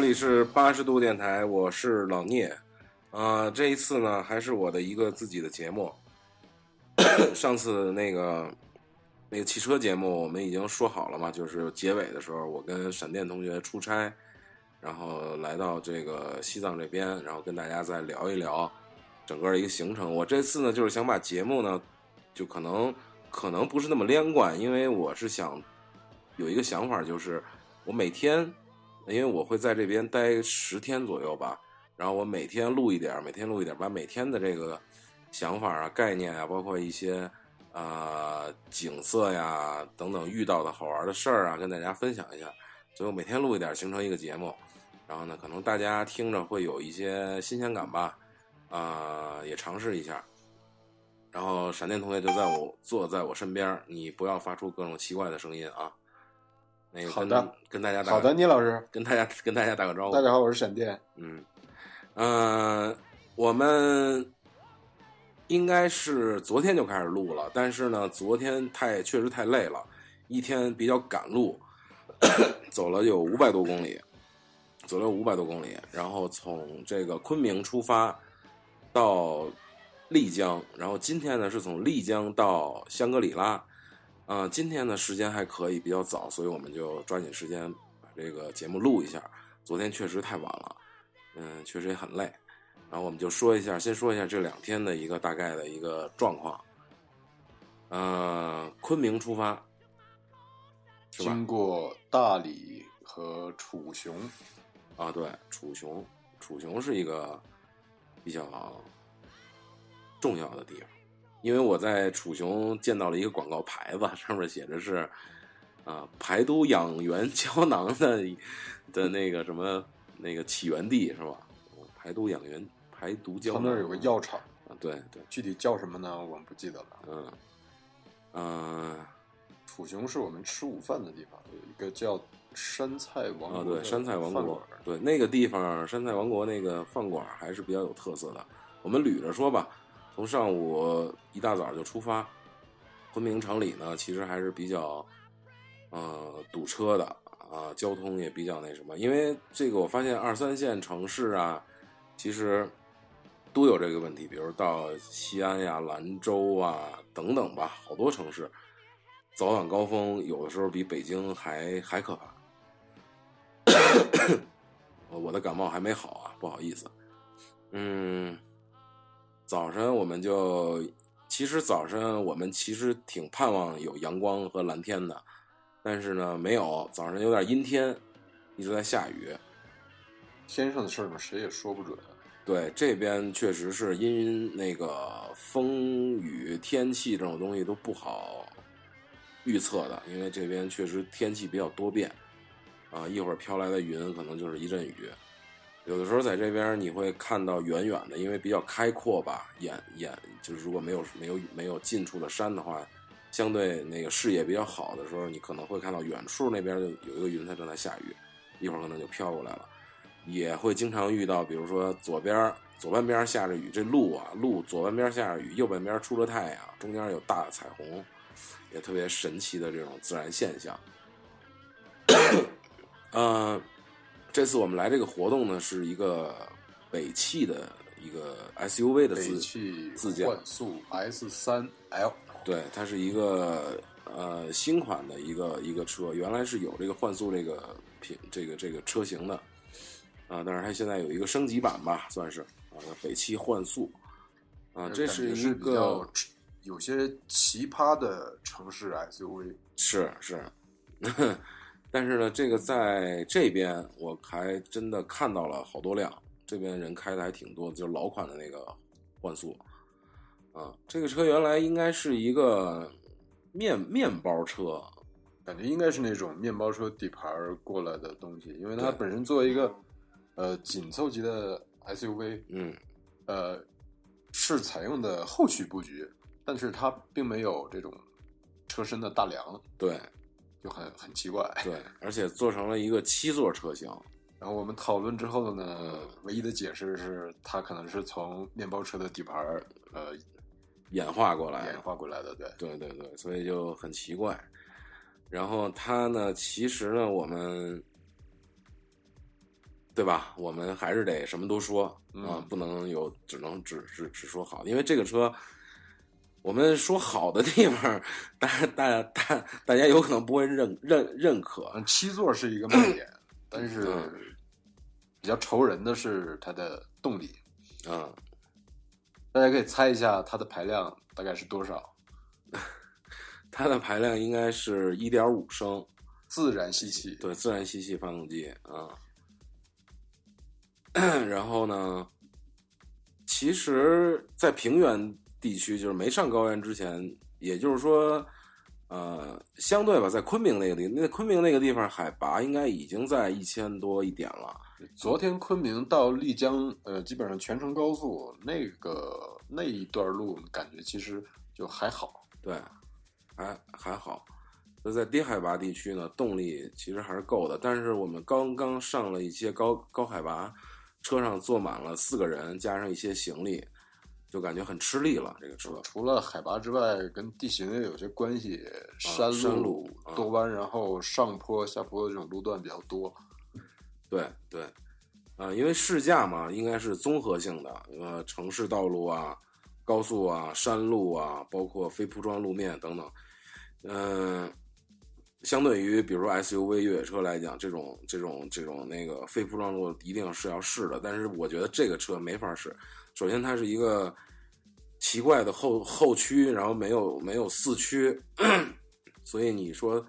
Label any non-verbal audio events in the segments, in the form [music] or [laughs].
这里是八十度电台，我是老聂。啊、这一次呢，还是我的一个自己的节目。[coughs] 上次那个那个汽车节目，我们已经说好了嘛，就是结尾的时候，我跟闪电同学出差，然后来到这个西藏这边，然后跟大家再聊一聊整个一个行程。我这次呢，就是想把节目呢，就可能可能不是那么连贯，因为我是想有一个想法，就是我每天，因为我会在这边待十天左右吧，然后我每天录一点，每天录一点，把每天的这个想法啊、概念啊，包括一些啊、景色呀等等遇到的好玩的事儿啊，跟大家分享一下。所以我每天录一点，形成一个节目。然后呢，可能大家听着会有一些新鲜感吧，啊、也尝试一下。然后闪电同学就在我坐在我身边，你不要发出各种奇怪的声音啊。那个跟好的，跟大家打好的，聂老师，跟大家跟大家打个招呼。大家好，我是闪电。嗯，呃，我们应该是昨天就开始录了，但是呢，昨天太确实太累了，一天比较赶路，[coughs] 走了有五百多公里，走了五百多公里，然后从这个昆明出发到丽江，然后今天呢是从丽江到香格里拉，啊、今天呢时间还可以，比较早，所以我们就抓紧时间把这个节目录一下。昨天确实太晚了，嗯，确实也很累。然后我们就说一下，先说一下这两天的一个大概的一个状况。呃，昆明出发，是吧？经过大理和楚雄，啊，对，楚雄，楚雄是一个比较重要的地方，因为我在楚雄见到了一个广告牌子，上面写着是啊排毒养元胶囊的的那个什么那个起源地是吧？排毒养元排毒胶囊，他那儿有个药厂，啊，对对，具体叫什么呢？我们不记得了。嗯嗯、楚雄是我们吃午饭的地方，有一个叫山菜王啊，对，山菜王国，对那个地方，山菜王国那个饭馆还是比较有特色的。我们捋着说吧，从上午一大早就出发，昆明城里呢，其实还是比较呃堵车的啊，交通也比较那什么。因为这个，我发现二三线城市啊，其实都有这个问题，比如到西安呀、兰州啊等等吧，好多城市早晚高峰有的时候比北京还还可怕。[coughs] 我的感冒还没好啊，不好意思。嗯，早晨我们就，其实早晨我们其实挺盼望有阳光和蓝天的，但是呢没有，早上有点阴天，一直在下雨。天上的事儿呢，谁也说不准。对，这边确实是因那个风雨天气这种东西都不好预测的，因为这边确实天气比较多变，啊，一会儿飘来的云可能就是一阵雨，有的时候在这边你会看到远远的，因为比较开阔吧，眼眼就是如果没有没有没有近处的山的话，相对那个视野比较好的时候，你可能会看到远处那边就有一个云彩正在下雨，一会儿可能就飘过来了。也会经常遇到，比如说左边左半边下着雨，这路啊路左半边下着雨，右半边出了太阳，中间有大彩虹，也特别神奇的这种自然现象。[coughs] 呃，这次我们来这个活动呢，是一个北汽的一个 SUV 的自自驾，幻速 S 三 L，对，它是一个呃新款的一个一个车，原来是有这个幻速这个品这个这个车型的。啊，但是它现在有一个升级版吧，算是啊，北汽幻速。啊，这是一个有些奇葩的城市 SUV。是是，[laughs] 但是呢，这个在这边我还真的看到了好多辆，这边人开的还挺多的，就是老款的那个幻速啊，这个车原来应该是一个面面包车，感觉应该是那种面包车底盘过来的东西，因为它本身作为一个呃紧凑级的 SUV，嗯，呃是采用的后驱布局，但是它并没有这种车身的大梁，对就很很奇怪。对，而且做成了一个七座车型，然后我们讨论之后呢，唯一的解释是它可能是从面包车的底盘儿呃演化过来演。化过来的，对。对对对，所以就很奇怪。然后它呢，其实呢，我们对吧？我们还是得什么都说啊，嗯不能有只能只只只说好，因为这个车。我们说好的地方，大家大家大大家有可能不会认认认可，嗯，七座是一个卖点，但是嗯比较愁人的是它的动力。啊、大家可以猜一下它的排量大概是多少？[laughs] 它的排量应该是一点五升，自然吸气。对，自然吸气发动机啊。[coughs] 然后呢，其实，在平原地区，就是没上高原之前，也就是说，呃，相对吧，在昆明那个地，那昆明那个地方海拔应该已经在一千多一点了。昨天昆明到丽江，呃，基本上全程高速，那个那一段路感觉其实就还好。对，还还好。那在低海拔地区呢，动力其实还是够的。但是我们刚刚上了一些高高海拔，车上坐满了四个人，加上一些行李，就感觉很吃力了。这个车，除了海拔之外，跟地形也有些关系，山山路啊多弯，然后上坡下坡的这种路段比较多。对对，啊、因为试驾嘛，应该是综合性的，呃，城市道路啊、高速啊、山路啊，包括非铺装路面等等，嗯、相对于比如说 SUV 越野车来讲，这种这种这种那个非铺装路一定是要试的，但是我觉得这个车没法试。首先，它是一个奇怪的后后驱，然后没有没有四驱，所以你说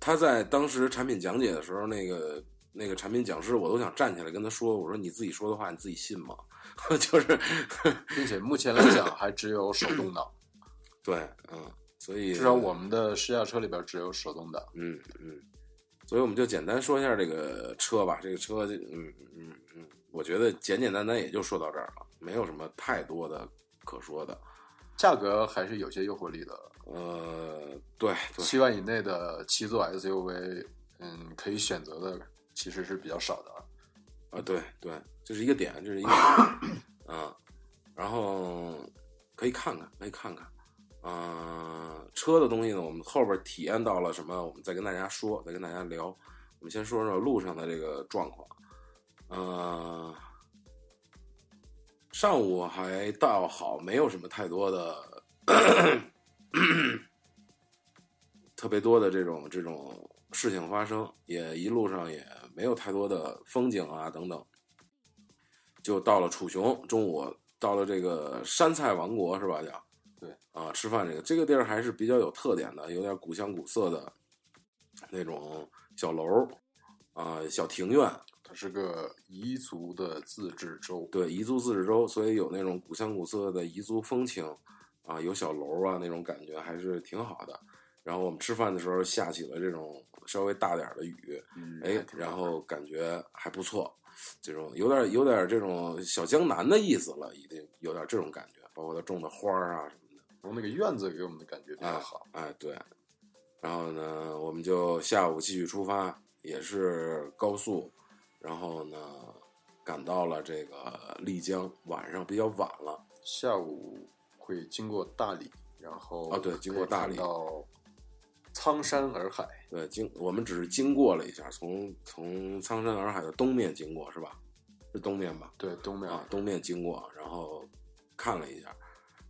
他在当时产品讲解的时候，那个那个产品讲师，我都想站起来跟他说：“我说你自己说的话，你自己信吗？” [laughs] 就是并且目前来讲还只有手动挡，对，嗯，所以至少我们的试驾车里边只有手动挡。嗯嗯，所以我们就简单说一下这个车吧。这个车，嗯嗯嗯，我觉得简简单单也就说到这儿了，没有什么太多的可说的。价格还是有些诱惑力的，呃，对对，七万以内的七座 SUV，嗯，可以选择的其实是比较少的啊。啊，对对，这是一个点，这是一个 [laughs] 点啊。然后可以看看，可以看看。啊、车的东西呢，我们后边体验到了什么，我们再跟大家说，再跟大家聊。我们先说说路上的这个状况。呃，上午还倒好，没有什么太多的 [clears throat] 特别多的这种这种事情发生，也一路上也没有太多的风景啊等等。就到了楚雄，中午到了这个山菜王国是吧？叫对啊，吃饭这个这个地儿还是比较有特点的，有点古香古色的那种小楼啊、小庭院，它是个彝族的自治州，对，彝族自治州，所以有那种古香古色的彝族风情啊，有小楼啊，那种感觉还是挺好的。然后我们吃饭的时候下起了这种稍微大点儿的雨，嗯，哎然后感觉还不错，这种有点有点这种小江南的意思了，已经有点这种感觉，包括它种的花儿啊什么的。然后那个院子给我们的感觉比较哎好。哎，对。然后呢，我们就下午继续出发，也是高速，然后呢，赶到了这个丽江，晚上比较晚了。下午会经过大理，然后啊对经过大理到苍山洱海，对，经我们只是经过了一下，从从苍山洱海的东面经过，是吧？是东面吧？对东面啊，东面经过，然后看了一下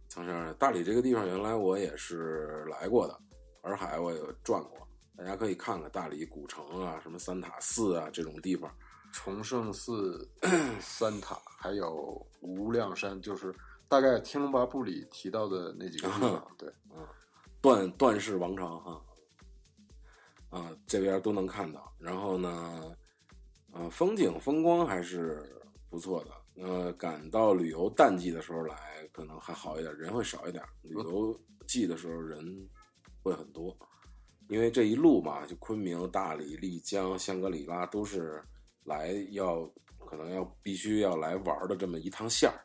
苍山洱海大理这个地方，原来我也是来过的，洱海我也转过，大家可以看看大理古城啊，什么三塔寺啊这种地方。崇圣寺、[clears throat] 三塔，还有无量山，就是大概《天龙八部》里提到的那几个地方。对，[laughs] 段段氏王朝哈，啊，这边都能看到。然后呢，呃，风景风光还是不错的。呃，赶到旅游淡季的时候来，可能还好一点，人会少一点。旅游季的时候人会很多，因为这一路嘛，就昆明、大理、丽江、香格里拉都是来要可能要必须要来玩的这么一趟线儿。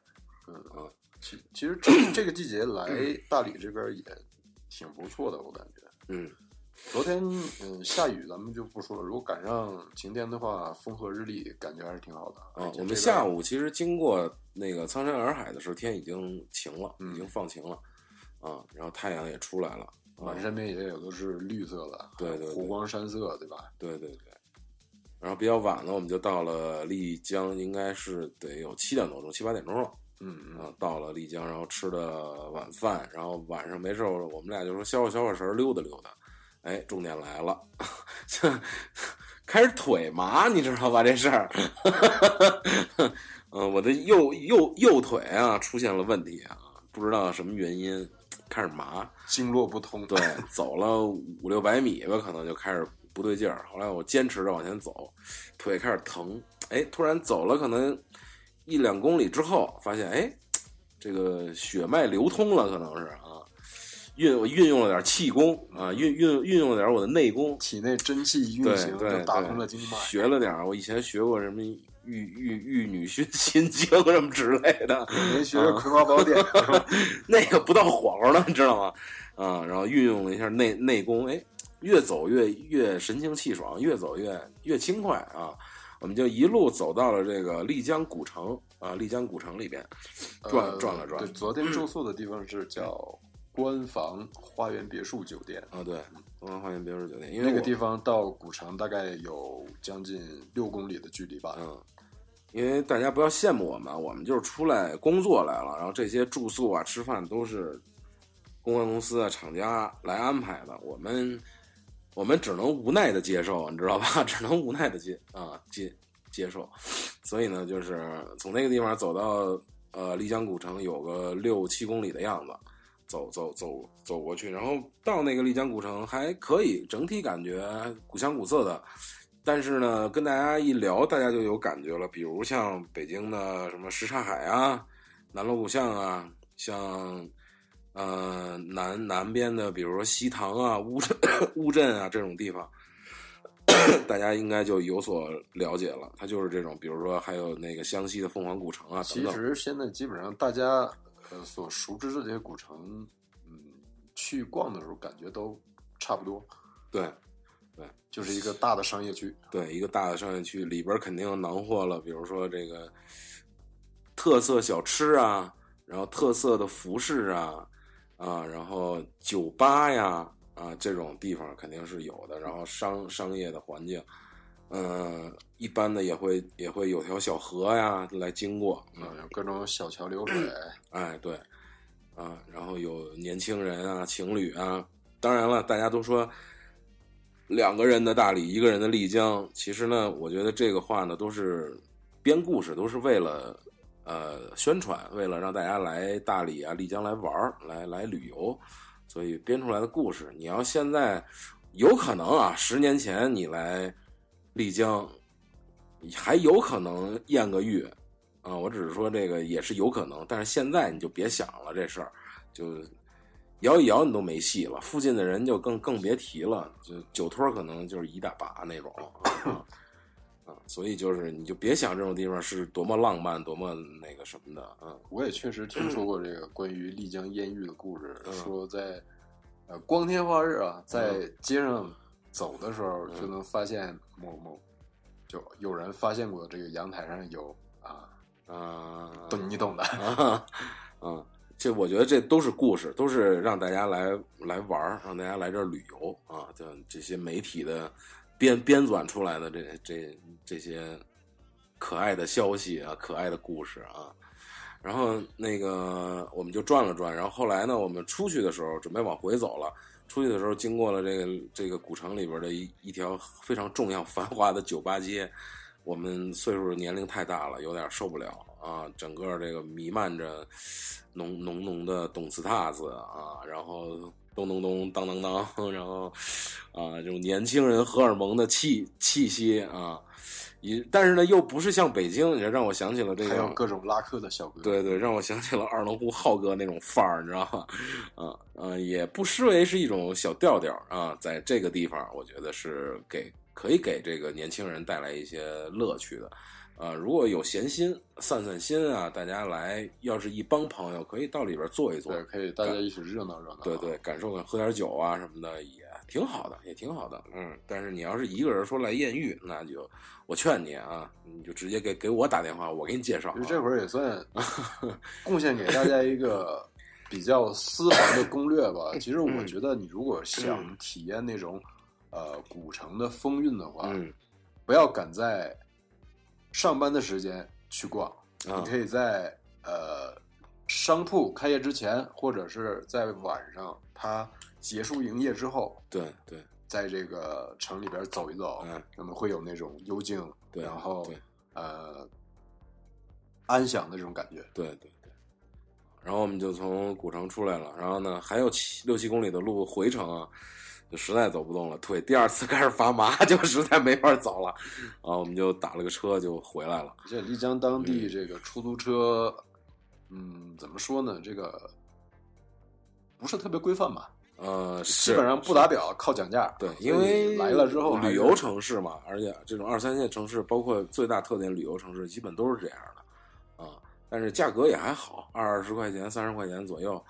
嗯啊，其其实这这个季节来大理这边也挺不错的，我感觉。嗯，昨天嗯下雨，咱们就不说了。如果赶上晴天的话，风和日丽，感觉还是挺好的。啊，我们下午其实经过那个苍山洱海的时候，天已经晴了，嗯已经放晴了，啊，然后太阳也出来了，啊满山遍野也都是绿色的，对对对湖光山色，对吧？对对对，然后比较晚呢，我们就到了丽江，应该是得有七点多钟、七八点钟了。嗯嗯啊，到了丽江，然后吃的晚饭，然后晚上没事儿，我们俩就说消消消消神儿，溜达溜达。哎，重点来了，开始腿麻，你知道吧？这事儿，[laughs] 嗯，我的右右右腿啊出现了问题啊，不知道什么原因开始麻。经络不通，对，走了五六百米吧，可能就开始不对劲儿。后来我坚持着往前走，腿开始疼。哎，突然走了可能一两公里之后，发现哎，这个血脉流通了，可能是啊，运我运用了点气功啊，运运运用了点我的内功，体内真气运行，对就打通了经脉。学了点儿我以前学过什么玉玉玉女心心经什么之类的，[laughs] 您学《葵花宝典》？[laughs] 那个不到火候呢，你知道吗？啊，然后运用了一下内内功，哎，越走越越神清气爽，越走越越轻快啊！我们就一路走到了这个丽江古城啊，丽江古城里边转呃转了转对，昨天住宿的地方是叫官房花园别墅酒店，啊，对，官房花园别墅酒店，因为我那个地方到古城大概有将近六公里的距离吧。嗯，因为大家不要羡慕我们，我们就是出来工作来了，然后这些住宿啊、吃饭都是公关公司啊、厂家来安排的，我们我们只能无奈的接受，你知道吧？[laughs] 只能无奈的接啊接接受，所以呢，就是从那个地方走到呃丽江古城有个六七公里的样子。走走走走过去，然后到那个丽江古城还可以，整体感觉古香古色的，但是呢，跟大家一聊，大家就有感觉了。比如像北京的什么什刹海啊、南锣鼓巷啊，像呃南南边的，比如说西塘啊、乌镇乌镇啊这种地方，[coughs] 大家应该就有所了解了。它就是这种，比如说还有那个湘西的凤凰古城啊等其。实现在基本上大家呃所熟知的这些古城，嗯，去逛的时候感觉都差不多，对对就是一个大的商业区。对，一个大的商业区里边肯定囊括了，比如说这个特色小吃啊，然后特色的服饰啊，啊，然后酒吧呀，啊，这种地方肯定是有的。然后商商业的环境，嗯、一般的也会也会有条小河呀来经过，嗯嗯，有各种小桥流水，[clears throat] 哎，对，啊，然后有年轻人啊、情侣啊，当然了，大家都说两个人的大理，一个人的丽江，其实呢，我觉得这个话呢，都是编故事，都是为了呃宣传，为了让大家来大理啊、丽江来玩儿、来来旅游，所以编出来的故事。你要现在有可能啊，十年前你来丽江，还有可能艳个遇，啊，我只是说这个也是有可能，但是现在你就别想了这事儿，就摇一摇你都没戏了，附近的人就更更别提了，就酒托可能就是一大把那种 [laughs] 啊，啊，所以就是你就别想这种地方是多么浪漫、多么那个什么的，啊，我也确实听说过这个关于丽江艳遇的故事，嗯。说在呃光天化日啊，在街上走的时候嗯。就能发现某某，就有人发现过这个阳台上有啊，啊，懂你懂的，啊，啊，这我觉得这都是故事，都是让大家来来玩儿，让大家来这儿旅游啊，就这些媒体的编编纂出来的这这这些可爱的消息啊，可爱的故事啊。然后那个我们就转了转，然后后来呢，我们出去的时候准备往回走了。出去的时候经过了这个这个古城里边的一一条非常重要繁华的酒吧街，我们岁数年龄太大了，有点受不了啊！整个这个弥漫着浓浓浓的动次踏子啊，然后咚咚咚当当当，[laughs] 然后啊这种年轻人荷尔蒙的气气息啊，一但是呢又不是像北京，也让我想起了这还有各种拉客的小哥，对对，让我想起了二龙湖浩哥那种范儿，你知道吗？啊啊，也不失为是一种小调调啊，在这个地方，我觉得是给可以给这个年轻人带来一些乐趣的。啊，如果有闲心散散心啊，大家来，要是一帮朋友，可以到里边坐一坐，对，可以大家一起热闹热闹，对对，感受感喝点酒啊什么的也挺好的，也挺好的。嗯，但是你要是一个人说来艳遇，那就我劝你啊，你就直接给给我打电话，我给你介绍啊。其实这会儿也算 [laughs] 贡献给大家一个比较私房的攻略吧。其实嗯我觉得，你如果想体验那种呃古城的风韵的话，嗯不要赶在上班的时间去逛，啊。你可以在呃商铺开业之前，或者是在晚上它结束营业之后，对对。在这个城里边走一走，嗯。那么会有那种幽静，对然后呃安详的这种感觉。对对对。然后我们就从古城出来了，然后呢，还有七六七公里的路回城啊，就实在走不动了，腿第二次开始发麻，[laughs] 就实在没法走了，啊，我们就打了个车就回来了。这丽江当地这个出租车，嗯，怎么说呢？这个不是特别规范吧？呃，基本上不打表，靠讲价。对，因为来了之后旅游城市嘛，而且这种二三线城市，包括最大特点旅游城市，基本都是这样的啊。但是价格也还好，二十块钱、三十块钱左右。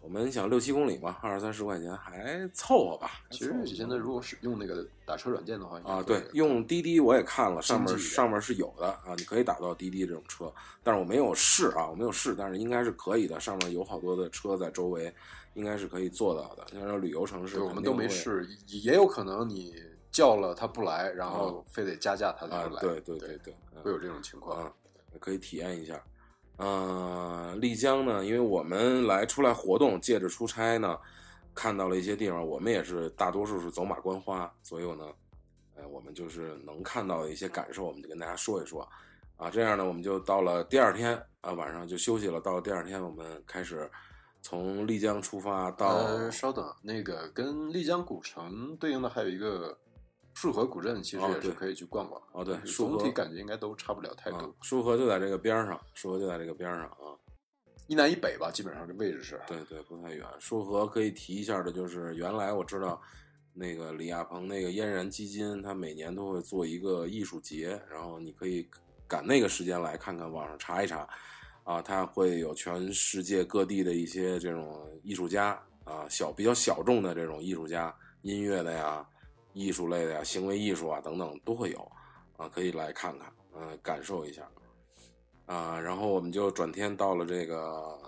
我们想六七公里嘛，二三十块钱还凑合吧。其实你现在如果是用那个打车软件的话，啊，对，用滴滴我也看了，上面上面是有的啊，你可以打到滴滴这种车，但是我没有试啊，我没有试，但是应该是可以的，上面有好多的车在周围，应该是可以做到的。像这种旅游城市，我们都没试，也也有可能你叫了他不来，然后非得加价他才，来。啊对对对对会有这种情况。啊，可以体验一下。呃，丽江呢，因为我们来出来活动，借着出差呢，看到了一些地方，我们也是大多数是走马观花，所以呢，呃，我们就是能看到的一些感受，我们就跟大家说一说。啊，这样呢，我们就到了第二天啊，晚上就休息了。到了第二天，我们开始从丽江出发到、呃，稍等，那个跟丽江古城对应的还有一个束河古镇，其实也是可以去逛逛。哦对总体感觉应该都差不了太多啊。束河就在这个边上，束河就在这个边上啊。一南一北吧，基本上这位置是。对对，不太远。束河可以提一下的，就是原来我知道，那个李亚鹏那个嫣然基金，他每年都会做一个艺术节，然后你可以赶那个时间来看看，网上查一查，啊，他会有全世界各地的一些这种艺术家啊，小比较小众的这种艺术家，音乐的呀、艺术类的呀、行为艺术啊等等都会有，啊，可以来看看，嗯、感受一下。啊，然后我们就转天到了这个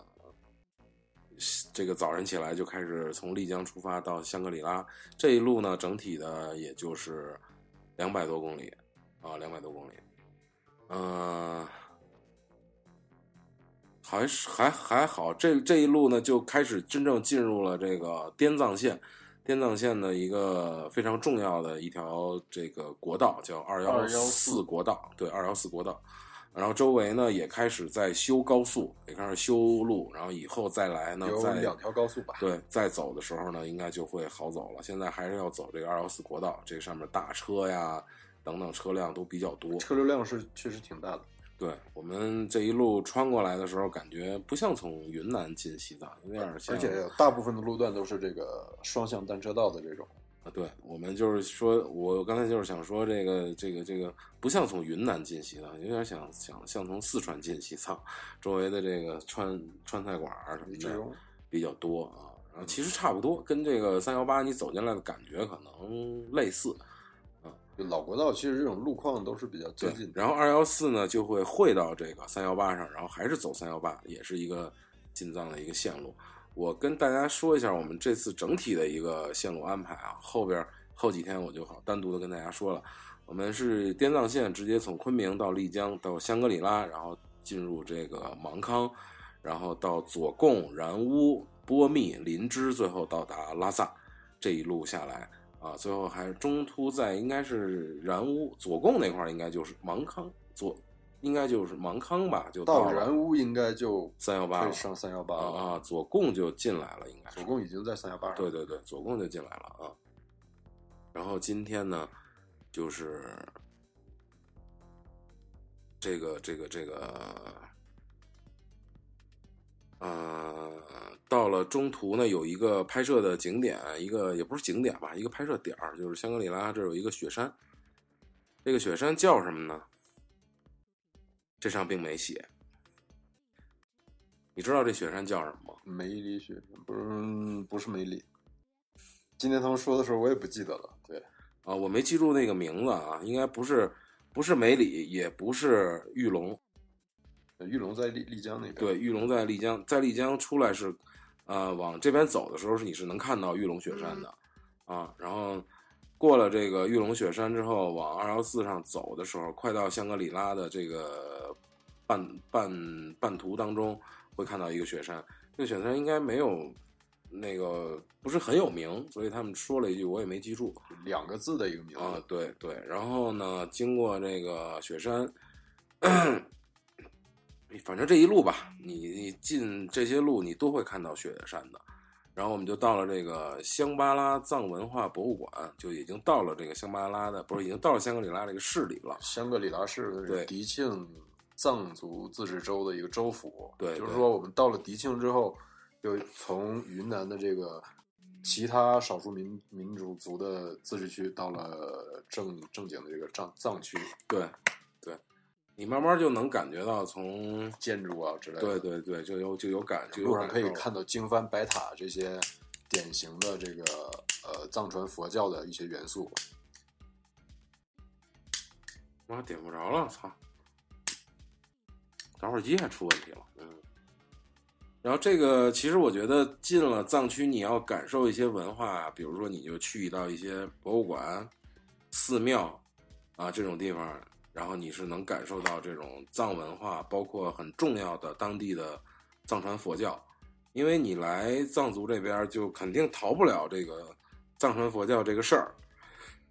这个早晨起来就开始从丽江出发到香格里拉，这一路呢整体的也就是两百多公里啊，两百多公里，嗯、还是还还好，这这一路呢就开始真正进入了这个滇藏线，滇藏线的一个非常重要的一条这个国道，叫二幺四国道，对，二幺四国道。然后周围呢也开始在修高速，也开始修路，然后以后再来呢，再有两条高速吧。对，再走的时候呢，应该就会好走了。现在还是要走这个二幺四国道，这上面大车呀等等车辆都比较多。车流量是确实挺大的。对我们这一路穿过来的时候，感觉不像从云南进西藏，有点像。而且大部分的路段都是这个双向单车道的这种。啊，对我们就是说，我刚才就是想说，这个这个这个不像从云南进西藏，有点想想像从四川进西藏，周围的这个川川菜馆儿什么的比较多啊。然后其实差不多，跟这个三幺八你走进来的感觉可能类似。就老国道，其实这种路况都是比较接近，的。然后二幺四呢就会汇到这个三幺八上，然后还是走三幺八，也是一个进藏的一个线路。我跟大家说一下我们这次整体的一个线路安排啊，后边后几天我就好单独的跟大家说了。我们是滇藏线，直接从昆明到丽江到香格里拉，然后进入这个芒康，然后到左贡、然乌、波密、林芝，最后到达拉萨。这一路下来啊，最后还是中途在应该是然乌左贡那块儿，应该就是芒康左，应该就是芒康吧，就了到然乌应该就三幺八了上三幺八。啊，左贡就进来了，应该左贡已经在三幺八上。对对对，左贡就进来了啊。然后今天呢，就是这个这个这个，呃，到了中途呢，有一个拍摄的景点，一个也不是景点吧，一个拍摄点儿，就是香格里拉这有一个雪山。这个雪山叫什么呢？这上并没写。你知道这雪山叫什么吗？梅里雪山不是不是梅里。今天他们说的时候，我也不记得了。对，啊，我没记住那个名字啊，应该不是不是梅里，也不是玉龙。玉龙在丽丽江那边。对，玉龙在丽江，在丽江出来是，呃，往这边走的时候是你是能看到玉龙雪山的，啊，然后过了这个玉龙雪山之后，往二幺四上走的时候，快到香格里拉的这个半半半途当中，会看到一个雪山。这个雪山应该没有那个不是很有名，所以他们说了一句，我也没记住。两个字的一个名字。啊，对对。然后呢，经过这个雪山，反正这一路吧，你你进这些路，你都会看到雪山的。然后我们就到了这个香巴拉藏文化博物馆，就已经到了这个香巴拉的，不是已经到了香格里拉这个市里了。香格里拉市对迪庆藏族自治州的一个州府。对对就是说我们到了迪庆之后，又从云南的这个其他少数民民族族的自治区，到了正正经的这个藏藏区，对对，你慢慢就能感觉到从建筑啊之类的。对对对，就有就有感，就有路上可以看到经幡、白塔这些典型的这个呃藏传佛教的一些元素。妈点不着了，操！打火机还出问题了，嗯。然后这个其实我觉得进了藏区，你要感受一些文化，比如说你就去到一些博物馆、寺庙啊这种地方，然后你是能感受到这种藏文化，包括很重要的当地的藏传佛教。因为你来藏族这边，就肯定逃不了这个藏传佛教这个事儿，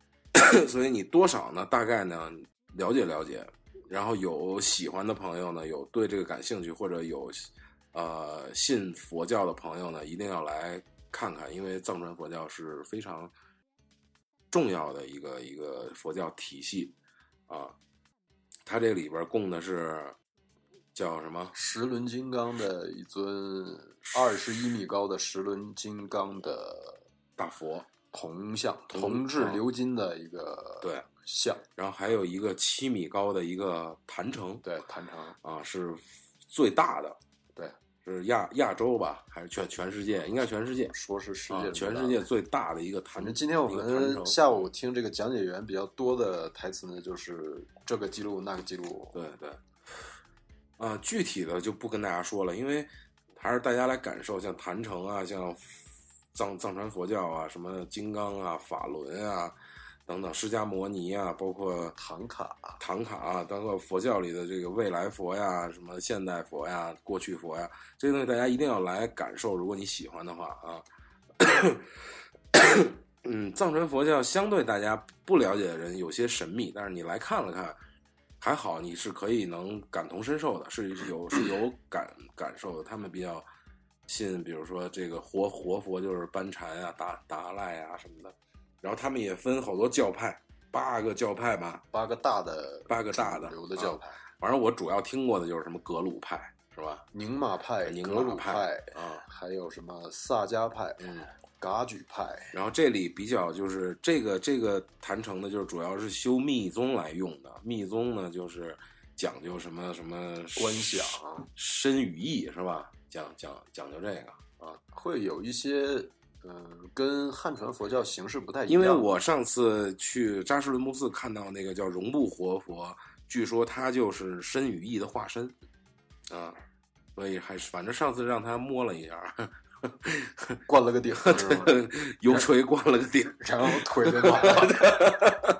[coughs] 所以你多少呢，大概呢了解了解，然后有喜欢的朋友呢，有对这个感兴趣或者有呃信佛教的朋友呢，一定要来看看，因为藏传佛教是非常重要的一个一个佛教体系啊，它这里边供的是叫什么？十轮金刚的一尊二十一米高的十轮金刚的大佛，铜像，铜铜制啊鎏金的一个对像，然后还有一个七米高的一个坛城对坛城，啊，是最大的，对，是亚亚洲吧，还是全全世界？应该全世界说是世啊界，全世界。最大的一个坛。反正今天我们下午听这个讲解员比较多的台词呢，就是这个记录那个记录，对对，啊，具体的就不跟大家说了，因为还是大家来感受，像坛城啊，像藏藏传佛教啊，什么金刚啊、法轮啊等等，释迦摩尼啊，包括唐卡，唐卡啊，包括佛教里的这个未来佛呀、什么现代佛呀、过去佛呀，这些东西大家一定要来感受。如果你喜欢的话啊，[coughs] 嗯，藏传佛教相对大家不了解的人有些神秘，但是你来看了看，还好你是可以能感同身受的，是有是有感感受的。他们比较信，比如说这个活活佛就是班禅啊、达达赖啊什么的，然后他们也分好多教派，八个教派吧，八个大的八个大的主流的教派，反正我主要听过的就是什么格鲁派，是吧？宁玛派、宁格鲁玛派啊，还有什么萨迦派、嗯。噶举派，然后这里比较就是这个这个坛城的，就是主要是修密宗来用的。密宗呢，就是讲究什么什么观想身语意是吧？讲讲讲究这个啊，会有一些嗯、呃跟汉传佛教形式不太一样。因为我上次去扎什伦布寺看到那个叫绒布活佛，据说他就是身与意的化身啊，所以还是反正上次让他摸了一下。[laughs] 灌了个顶，油锤灌了个顶，[laughs] 然后腿就断了。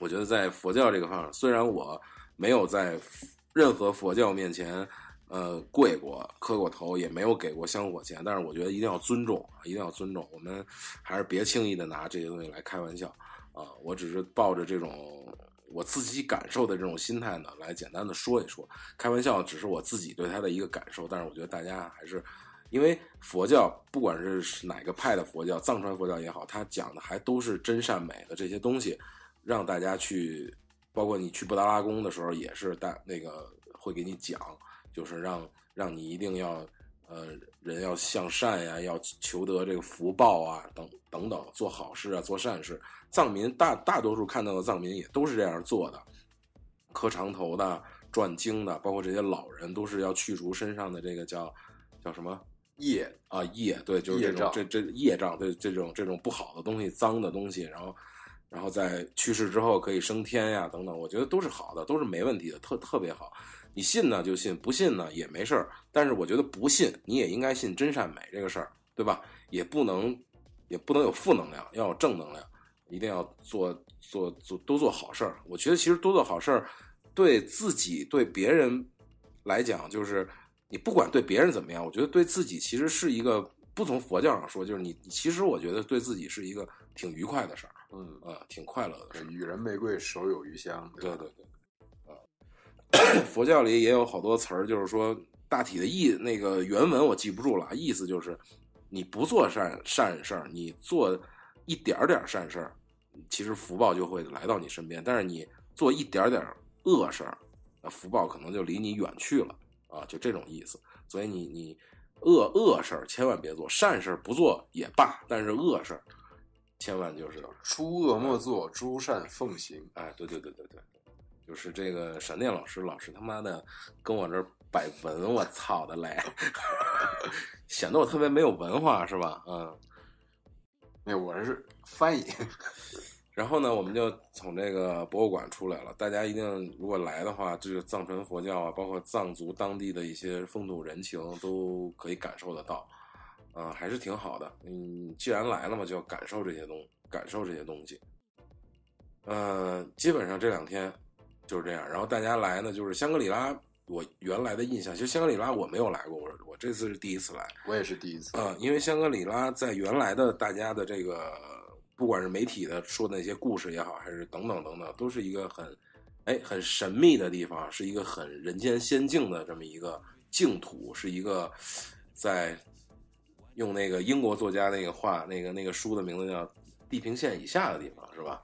我觉得在佛教这个方面，虽然我没有在任何佛教面前呃跪过、磕过头，也没有给过香火钱，但是我觉得一定要尊重啊，一定要尊重。我们还是别轻易的拿这些东西来开玩笑啊！我只是抱着这种我自己感受的这种心态呢，来简单的说一说。开玩笑只是我自己对他的一个感受，但是我觉得大家还是。因为佛教不管是哪个派的佛教，藏传佛教也好，它讲的还都是真善美的这些东西，让大家去，包括你去布达拉宫的时候，也是大那个会给你讲，就是让让你一定要呃人要向善呀，要求得这个福报啊，等等等，做好事啊，做善事。藏民大大多数看到的藏民也都是这样做的，磕长头的、转经的，包括这些老人，都是要去除身上的这个叫叫什么？业啊，业对，就是这种这这业障，对这种这种不好的东西、脏的东西，然后，然后在去世之后可以升天呀，等等，我觉得都是好的，都是没问题的，特特别好。你信呢就信，不信呢也没事儿。但是我觉得不信你也应该信真善美这个事儿，对吧？也不能也不能有负能量，要有正能量，一定要做做做多做好事儿。我觉得其实多做好事儿，对自己对别人来讲，就是你不管对别人怎么样，我觉得对自己其实是一个不从佛教上说，就是你其实我觉得对自己是一个挺愉快的事儿，嗯，啊，挺快乐的事。与人玫瑰，手有余香。对对对，啊，[coughs] 佛教里也有好多词儿，就是说大体的意那个原文我记不住了，意思就是你不做善善事儿，你做一点儿点儿善事儿，其实福报就会来到你身边；但是你做一点儿点儿恶事儿，那福报可能就离你远去了啊，就这种意思。所以你你恶恶事儿千万别做，善事儿不做也罢，但是恶事儿千万就是诸恶莫作，诸善奉行。哎，对对对对对，就是这个闪电老师，老是他妈的跟我这儿摆文，我操的嘞，[laughs] 显得我特别没有文化是吧？嗯，那我是翻译。然后呢，我们就从这个博物馆出来了。大家一定如果来的话，这个藏传佛教啊，包括藏族当地的一些风土人情，都可以感受得到，啊、还是挺好的。嗯，既然来了嘛，就要感受这些东，感受这些东西。呃，基本上这两天就是这样。然后大家来呢，就是香格里拉，我原来的印象，其实香格里拉我没有来过，我我这次是第一次来。我也是第一次。嗯、因为香格里拉在原来的大家的这个，不管是媒体的说的那些故事也好，还是等等等等，都是一个很，哎，很神秘的地方，是一个很人间仙境的这么一个净土，是一个在用那个英国作家那个话，那个那个书的名字叫《地平线以下的地方》，是吧？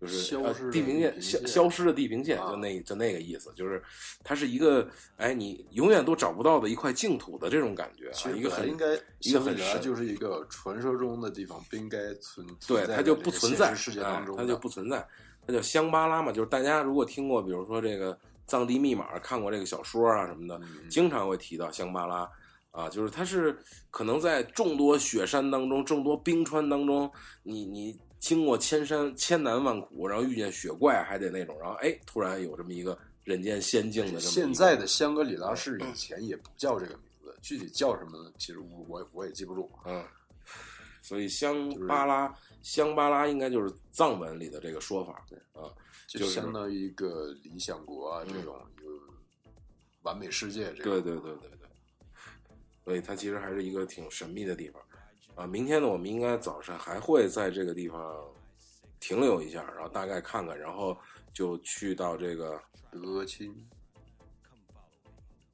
就是呃消失的地平线消消失的地平线，啊就那就那个意思，就是它是一个哎，你永远都找不到的一块净土的这种感觉啊，一个很应该一个很神就是一个传说中的地方，不应该存对，它就不存在世界当中，哎它就不存在，它叫香巴拉嘛。就是大家如果听过，比如说这个《藏地密码》，看过这个小说啊什么的，嗯经常会提到香巴拉啊，就是它是可能在众多雪山当中、众多冰川当中，你你经过千山千难万苦，然后遇见雪怪，还得那种，然后哎，突然有这么一个人间仙境的这么现在的香格里拉市以前也不叫这个名字，具体叫什么呢？其实我我我也记不住。嗯，所以香巴拉香巴拉应该就是藏文里的这个说法，对啊。就就是相当于一个理想国啊，嗯这种一个完美世界这种对。对对对对，所以它其实还是一个挺神秘的地方啊。明天呢，我们应该早上还会在这个地方停留一下，然后大概看看，然后就去到这个德钦，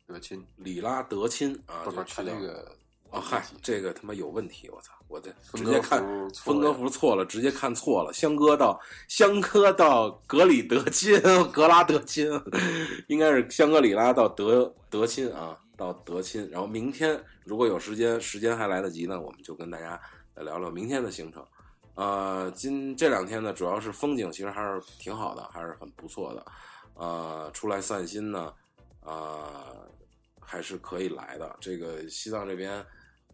德钦里拉德钦啊，去到那个哦嗨，这个他妈有问题！我操，我这直接看分割符错了，直接看错了。香哥到香哥到格里德钦，[laughs] 格拉德钦，应该是香格里拉到德德钦啊，到德钦。然后明天如果有时间，时间还来得及呢，我们就跟大家来聊聊明天的行程。呃，今这两天呢，主要是风景其实还是挺好的，还是很不错的。呃，出来散心呢，呃，还是可以来的。这个西藏这边，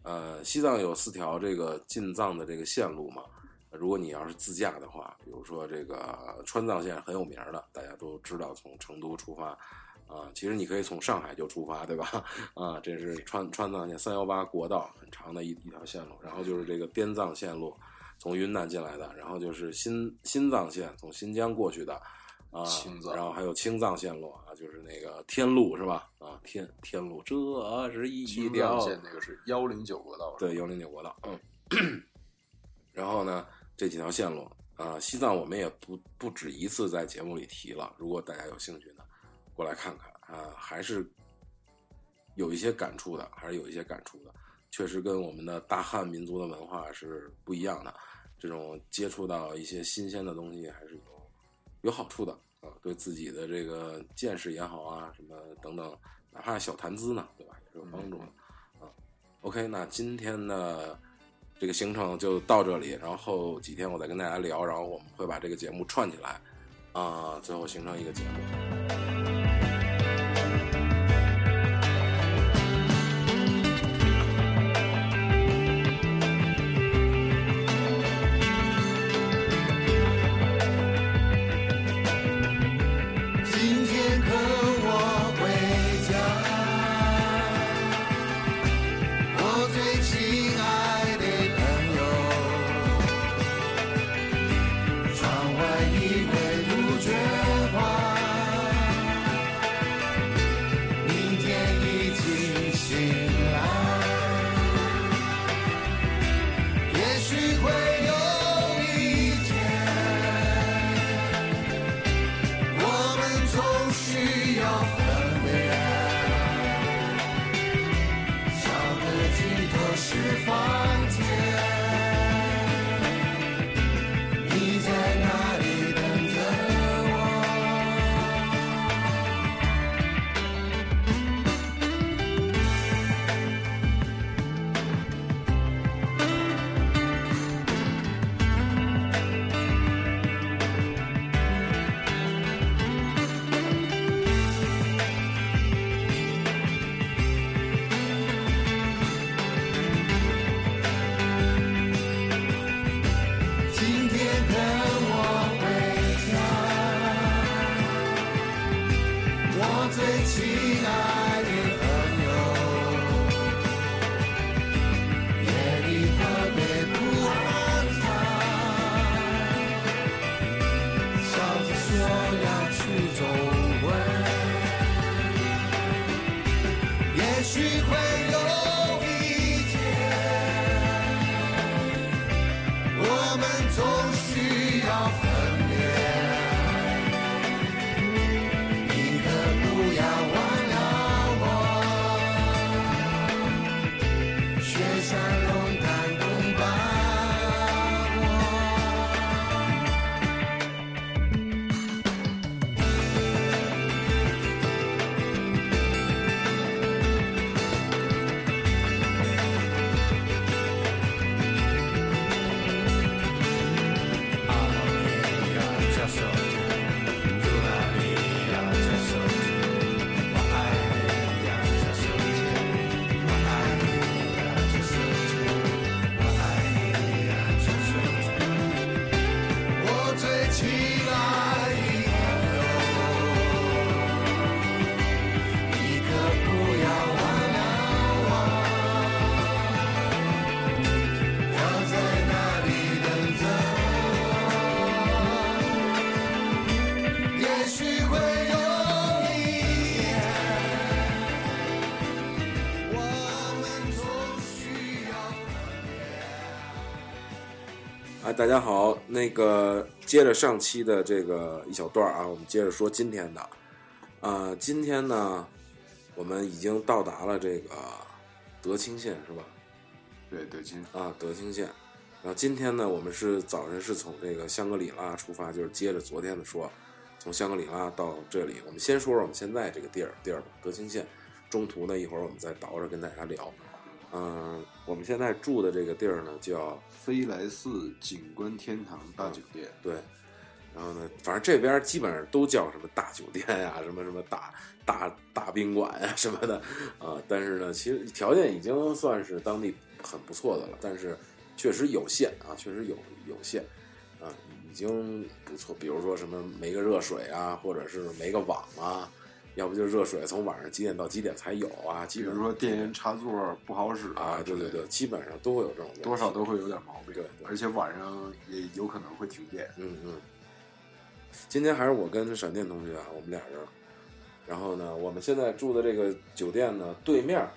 呃，西藏有四条这个进藏的这个线路嘛。如果你要是自驾的话，比如说这个川藏线很有名的，大家都知道，从成都出发，啊、其实你可以从上海就出发，对吧？[laughs] 啊，这是川川藏线三幺八国道很长的一一条线路，然后就是这个滇藏线路，从云南进来的，然后就是新新藏线从新疆过去的，啊青，藏然后还有青藏线路啊，就是那个天路是吧？啊，天天路，这是一青条藏线那个是幺零九国道，对，幺零九国道，嗯。[clears throat] 然后呢，这几条线路啊、西藏我们也不不止一次在节目里提了。如果大家有兴趣呢，过来看看啊、还是有一些感触的，还是有一些感触的。确实跟我们的大汉民族的文化是不一样的，这种接触到一些新鲜的东西还是有有好处的啊，对自己的这个见识也好啊，什么等等，哪怕小谈资呢，对吧，也是有帮助的。啊 OK，那今天的这个行程就到这里，然后几天我再跟大家聊，然后我们会把这个节目串起来，啊、最后形成一个节目。哎，大家好，那个接着上期的这个一小段儿啊，我们接着说今天的。啊、今天呢，我们已经到达了这个德清县，是吧？对德清，啊，德清县。然后今天呢，我们是早晨是从这个香格里拉出发，就是接着昨天的说，从香格里拉到这里。我们先说说我们现在这个地儿地儿吧，德清县。中途呢，一会儿我们再倒着跟大家聊。嗯、我们现在住的这个地儿呢，叫飞来寺景观天堂大酒店。对，然后呢，反正这边基本上都叫什么大酒店呀、什么什么大大大宾馆呀、什么的啊。但是呢，其实条件已经算是当地很不错的了，但是确实有限啊，确实有有限啊，已经不错。比如说什么没个热水啊，或者是没个网啊，要不就热水从晚上几点到几点才有啊，基比如说电源插座不好使啊，对对对，，基本上都会有这种多少都会有点毛病。对对而且晚上也有可能会停电。嗯嗯。今天还是我跟闪电同学啊，我们俩人。然后呢，我们现在住的这个酒店呢，对面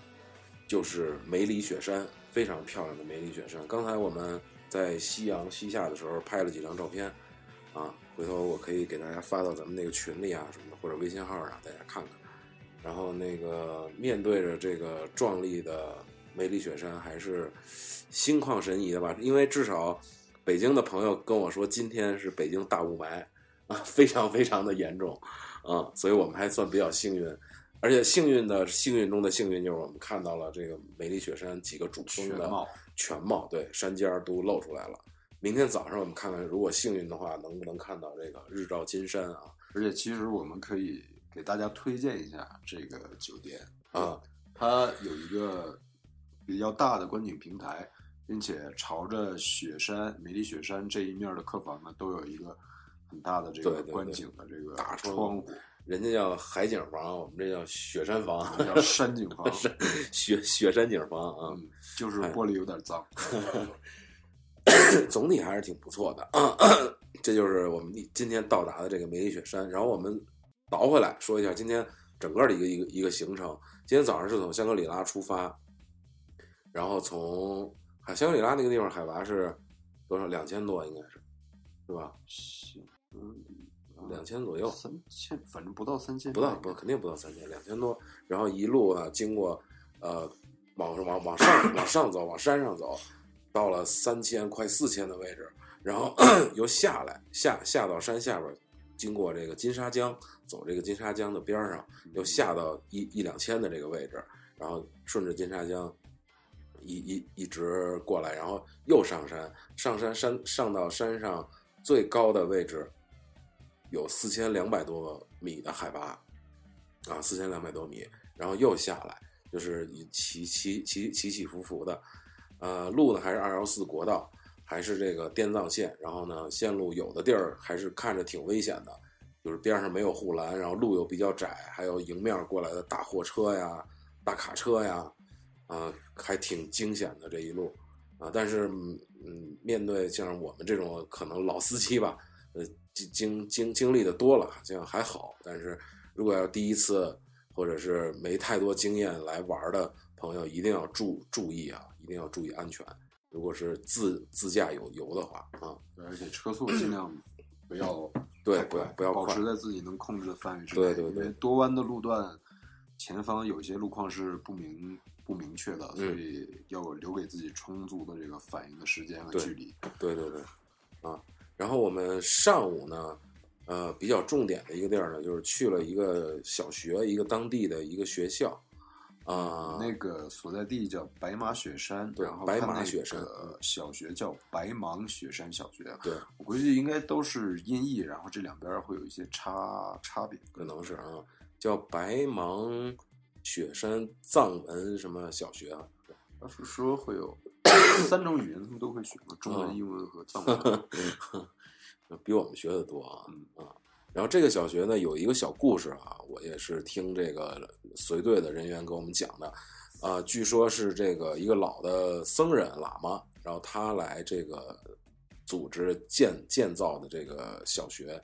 就是梅里雪山，非常漂亮的梅里雪山。刚才我们在夕阳西下的时候拍了几张照片，啊，回头我可以给大家发到咱们那个群里啊什么的，或者微信号啊大家看看。然后那个面对着这个壮丽的梅里雪山，还是心旷神怡的吧？因为至少北京的朋友跟我说，今天是北京大雾霾啊，非常非常的严重啊，所以我们还算比较幸运。而且幸运的幸运中的幸运，就是我们看到了这个梅里雪山几个主峰的全貌全貌，对，山尖儿都露出来了。明天早上我们看看，如果幸运的话，能不能看到这个日照金山啊？而且其实我们可以给大家推荐一下这个酒店啊，它有一个比较大的观景平台，并且朝着雪山梅里雪山这一面的客房呢，都有一个很大的这个观景的这个大窗窗户，人家叫海景房，我们这叫雪山房，叫山景房，[laughs] 雪雪山景房啊。嗯，就是玻璃有点脏。[laughs] 总体还是挺不错的。[clears throat] 这就是我们今天到达的这个梅里雪山。然后我们倒回来说一下今天整个的一个一个一个行程。今天早上是从香格里拉出发，然后从海香格里拉那个地方海拔是多少？两千多应该是，是吧？两千左右，三千，反正不到三千，不到不肯定不到三千，两千多。然后一路啊，经过呃往往往上往上走，往山上走，到了三千快四千的位置，然后 [coughs] 又下来下下到山下边，经过这个金沙江，走这个金沙江的边上，又下到一一两千的这个位置，然后顺着金沙江一一一直过来，然后又上山，上山山上到山上最高的位置有四千两百多米的海拔，啊，四千两百多米，然后又下来，就是以起起起起起伏伏的，呃，路呢还是二幺四国道，还是这个滇藏线，然后呢，线路有的地儿还是看着挺危险的，就是边上没有护栏，然后路又比较窄，还有迎面过来的大货车呀、大卡车呀，啊，还挺惊险的这一路，啊，但是嗯，面对像我们这种可能老司机吧，呃，经经经经历的多了，这样还好，但是如果要第一次或者是没太多经验来玩的朋友，一定要注注意啊，一定要注意安全。如果是自自驾有游的话啊，而且车速尽量不要对不要不要快保持在自己能控制的范围之内。对对对因为多弯的路段，前方有些路况是不明不明确的，所嗯以要留给自己充足的这个反应的时间和距离。对对对，啊，然后我们上午呢，呃，比较重点的一个地儿呢，就是去了一个小学，一个当地的一个学校，啊、那个所在地叫白马雪山，对然后白马雪山个小学叫白芒雪山小学。对，我估计应该都是音译，然后这两边会有一些差差别。可能是啊，叫白芒雪山藏文什么小学啊，要是说会有 [coughs] 三种语言，他们都会学嘛，中文、嗯英文和藏文。[laughs] 比我们学的多啊嗯啊。然后这个小学呢有一个小故事啊，我也是听这个随队的人员给我们讲的，啊，据说是这个一个老的僧人喇嘛，然后他来这个组织建建造的这个小学，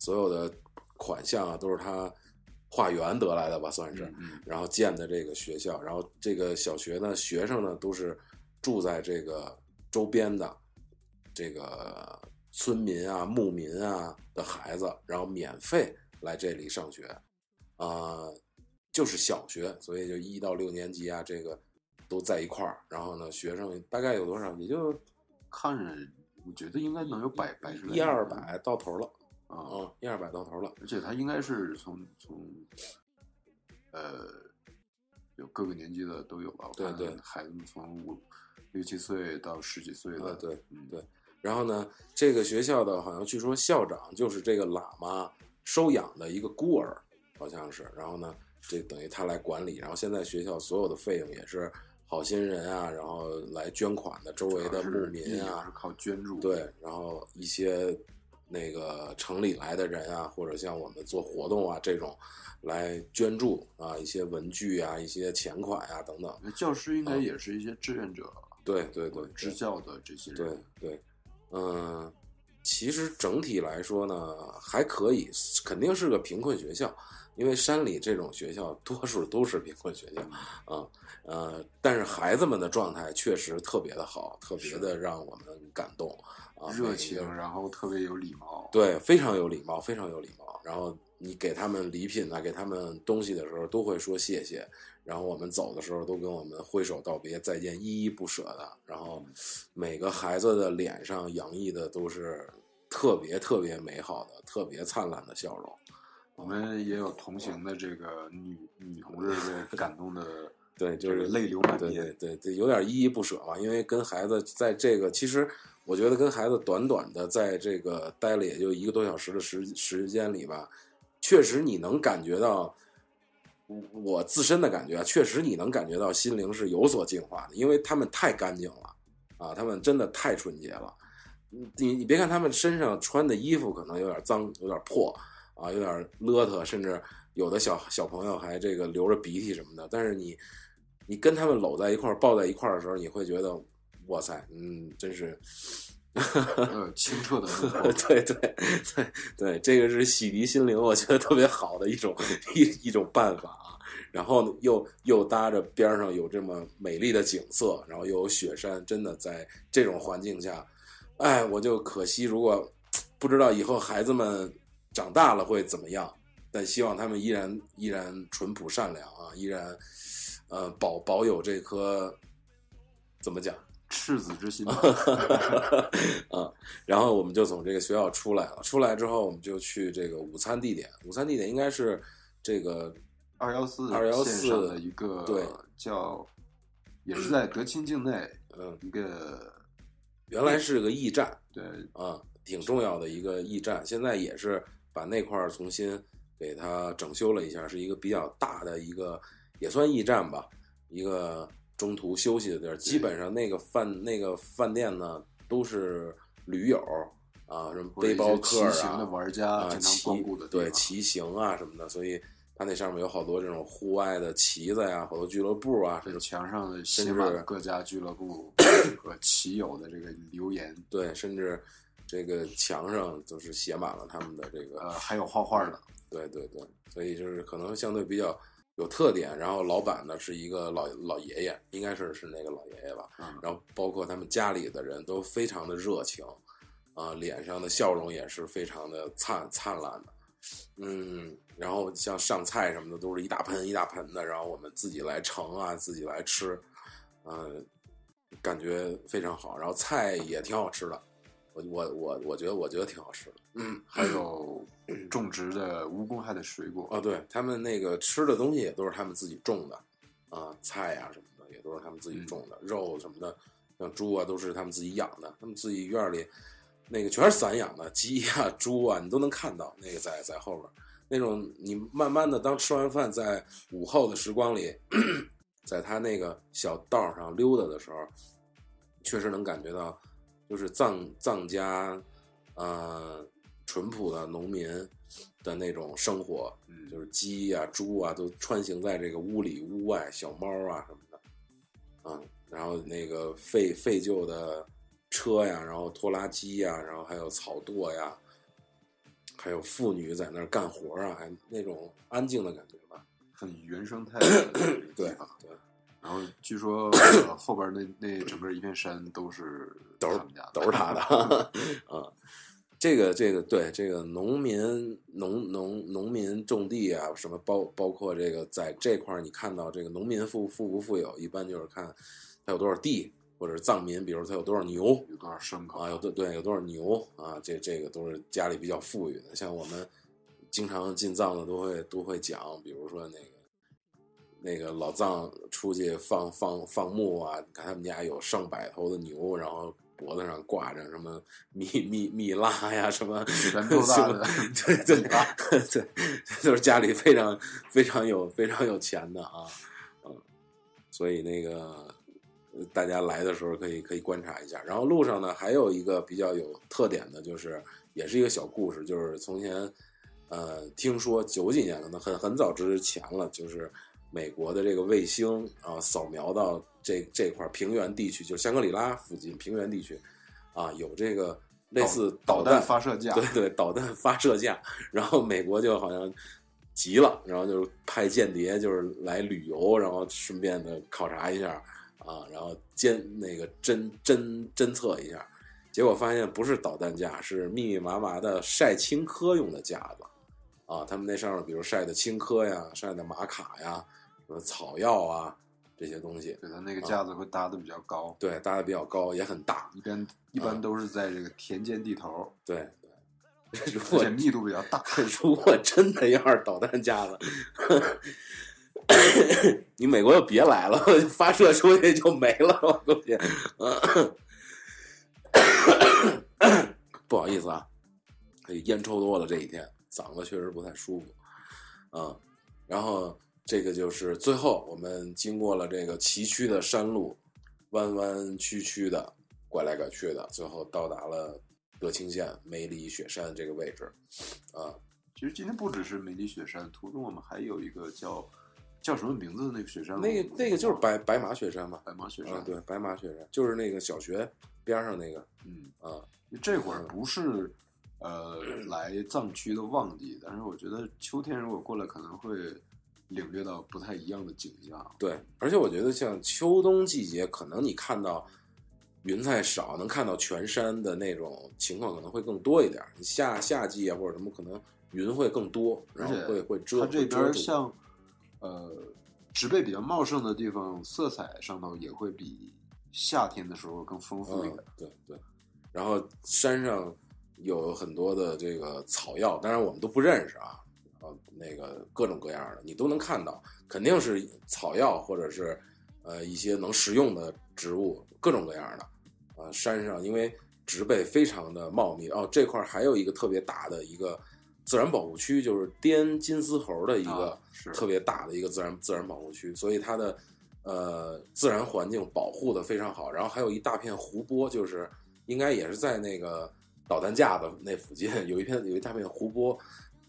所有的款项啊都是他化缘得来的吧，算是。嗯然后建的这个学校，然后这个小学呢，学生呢都是住在这个周边的这个村民啊、牧民啊的孩子，然后免费来这里上学，啊、就是小学，所以就一到六年级啊，这个都在一块儿。然后呢，学生大概有多少？也就看着我觉得应该能有百百一二百到头了，啊，嗯，一二百到头了。而且他应该是从从呃有各个年纪的都有吧？对对孩子们从五六七岁到十几岁的，啊对嗯对然后呢，这个学校的好像据说校长就是这个喇嘛收养的一个孤儿，好像是。然后呢，这等于他来管理。然后现在学校所有的费用也是好心人啊，然后来捐款的周围的牧民啊是，靠捐助，对，然后一些那个城里来的人啊，或者像我们做活动啊这种来捐助啊，一些文具啊，一些钱款啊等等。教师应该也是一些志愿者，对对对，支教的这些对人，对，嗯，其实整体来说呢，还可以，肯定是个贫困学校，因为山里这种学校多数都是贫困学校啊，呃，但是孩子们的状态确实特别的好，特别的让我们感动啊，热情，然后特别有礼貌，对，非常有礼貌，非常有礼貌。然后你给他们礼品啊，给他们东西的时候，都会说谢谢。然后我们走的时候，都跟我们挥手道别，再见，依依不舍的。然后每个孩子的脸上洋溢的都是特别特别美好的、特别灿烂的笑容。我们也有同行的这个女女同志被 [laughs] 感动的，对，就是泪流满面对对对，有点依依不舍嘛。因为跟孩子在这个，其实我觉得跟孩子短短的在这个待了也就一个多小时的时时间里吧，确实你能感觉到，我自身的感觉，确实你能感觉到心灵是有所净化的，因为他们太干净了啊，他们真的太纯洁了。你你别看他们身上穿的衣服可能有点脏，有点破啊，有点邋遢，甚至有的小小朋友还这个流着鼻涕什么的。但是你你跟他们搂在一块、抱在一块的时候，你会觉得，哇塞，嗯，真是，呃，清澈的 [laughs] 对对对对，这个是洗涤心灵，我觉得特别好的一种一一种办法啊。然后又又搭着边上有这么美丽的景色，然后又有雪山，真的在这种环境下，哎，我就可惜，如果不知道以后孩子们长大了会怎么样，但希望他们依然依然淳朴善良啊，依然呃保保有这颗怎么讲？赤子之心，[laughs] 啊，然后我们就从这个学校出来了。出来之后，我们就去这个午餐地点。午餐地点应该是这个二幺四214线上的一个对叫，也是在德清境内 [clears throat] 嗯，一个原来是个驿站对啊，挺重要的一个驿站。现在也是把那块儿重新给它整修了一下，是一个比较大的一个，也算驿站吧，一个中途休息的地儿。基本上那个饭那个饭店呢，都是驴友啊，什么背包客或者一些骑行的啊。玩家啊，经常骑光顾的对骑行啊什么的，所以它那上面有好多这种户外的旗子呀，好多俱乐部啊，这这种墙上的甚写满各家俱乐部 [clears throat] 和骑友的这个留言，对，甚至这个墙上就是写满了他们的这个呃，还有画画的，对对对，所以就是可能相对比较有特点。然后老板呢是一个老老爷爷，应该是是那个老爷爷吧。嗯，然后包括他们家里的人都非常的热情，啊、脸上的笑容也是非常的灿灿烂的。嗯，然后像上菜什么的都是一大盆一大盆的，然后我们自己来盛啊，自己来吃，嗯、感觉非常好。然后菜也挺好吃的，我我我我觉得我觉得挺好吃的。嗯，还有种植的无公害的水果，哦，对他们那个吃的东西也都是他们自己种的，啊，菜呀、什么的也都是他们自己种的，肉什么的，像猪啊都是他们自己养的，他们自己院里那个全是散养的，鸡呀、猪啊，你都能看到那个在在后边那种，你慢慢的当吃完饭在午后的时光里，在他那个小道上溜达的时候，确实能感觉到，就是藏藏家，呃，淳朴的农民的那种生活，嗯，就是鸡呀、猪啊，都穿行在这个屋里屋外，小猫啊什么的，啊，然后那个废废旧的车呀，然后拖拉机呀，然后还有草垛呀，还有妇女在那儿干活啊，还那种安静的感觉吧。很原生态的 [clears throat] 对啊。对，然后据说、呃后边那那整个一片山都是都是他们家的，都是他的啊。[laughs] 这个这个对这个农民农农农民种地啊，什么包包括这个在这块儿，你看到这个农民富富不富有，一般就是看他有多少地，或者是藏民，比如他有多少牛有多少牲口啊，有多对有多少牛啊，这这个都是家里比较富裕的。像我们经常进藏的都会都会讲，比如说那个那个老藏出去放放放牧啊，你看他们家有上百头的牛，然后脖子上挂着什么蜜蜜蜜蜡呀，什么对对对，[laughs] 都是家里非常非常有非常有钱的啊，嗯，所以那个呃大家来的时候可以可以观察一下。然后路上呢，还有一个比较有特点的，就是也是一个小故事，就是从前呃听说九几年可能很很早之前了，就是美国的这个卫星啊扫描到这这块平原地区，就是香格里拉附近平原地区啊有这个类似导弹发射架，对对，导弹发射架，然后美国就好像急了，然后就派间谍就是来旅游，然后顺便的考察一下啊，然后监那个侦侦侦测一下，结果发现不是导弹架，是密密麻麻的晒青稞用的架子。啊，他们那上面比如晒的青稞呀，晒的玛卡呀，什么草药啊这些东西，对它那个架子会搭的比较高，对，搭的比较高，也很大，一般一般都是在这个田间地头，对对。如而果且密度比较大。[laughs] 如果真的要是导弹架子，[coughs] 你美国就别来了，发射出去就没了，我估计。嗯 [coughs] 不好意思啊，烟抽多了这几天，嗓子确实不太舒服。嗯，然后这个就是最后我们经过了这个崎岖的山路，弯弯曲曲的，拐来拐去的，最后到达了德清县梅里雪山这个位置。啊，其实今天不只是梅里雪山，途中我们还有一个叫叫什么名字的那个雪山，那个那个就是白白马雪山嘛，白马雪山。啊，对，白马雪山就是那个小学边上那个嗯，啊，这会儿不是呃来藏区的旺季，但是我觉得秋天如果过来，可能会领略到不太一样的景象。对，而且我觉得像秋冬季节，可能你看到云彩少，能看到全山的那种情况可能会更多一点儿。你夏夏季啊或者什么，可能云会更多，然后会会遮它这边像呃植被比较茂盛的地方，色彩上头也会比夏天的时候更丰富一嗯点。，对对。然后山上有很多的这个草药，当然我们都不认识啊，啊，那个各种各样的你都能看到，肯定是草药或者是呃一些能食用的植物，各种各样的。啊，山上因为植被非常的茂密，哦，这块儿还有一个特别大的一个自然保护区，就是滇金丝猴的一个特别大的一个自然自然保护区，所以它的呃自然环境保护的非常好。然后还有一大片湖泊，就是应该也是在那个导弹架子那附近有一片有一大片湖泊，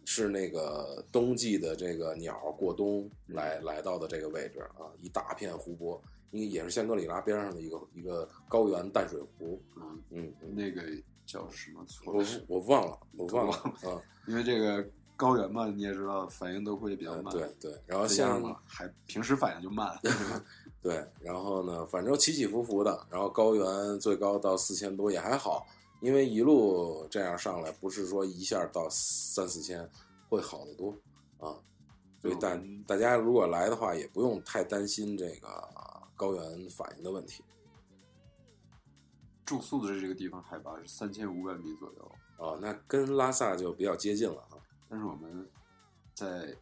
是那个冬季的这个鸟过冬来来到的这个位置啊，一大片湖泊，因为也是香格里拉边上的一个一个高原淡水湖。嗯，嗯，嗯那个叫什么错我？我忘了，我忘了啊。因为这个高原嘛，你也知道，反应都会比较嗯，慢。对对，然后像，还平时反应就慢。[laughs] [laughs] 对，然后呢，反正起起伏伏的，然后高原最高到四千多也还好，因为一路这样上来，不是说一下到三四千会好得多啊。所以大嗯大家如果来的话，也不用太担心这个高原反应的问题住宿的这个地方海拔是三千五百米左右，啊。那跟拉萨就比较接近了啊。但是我们在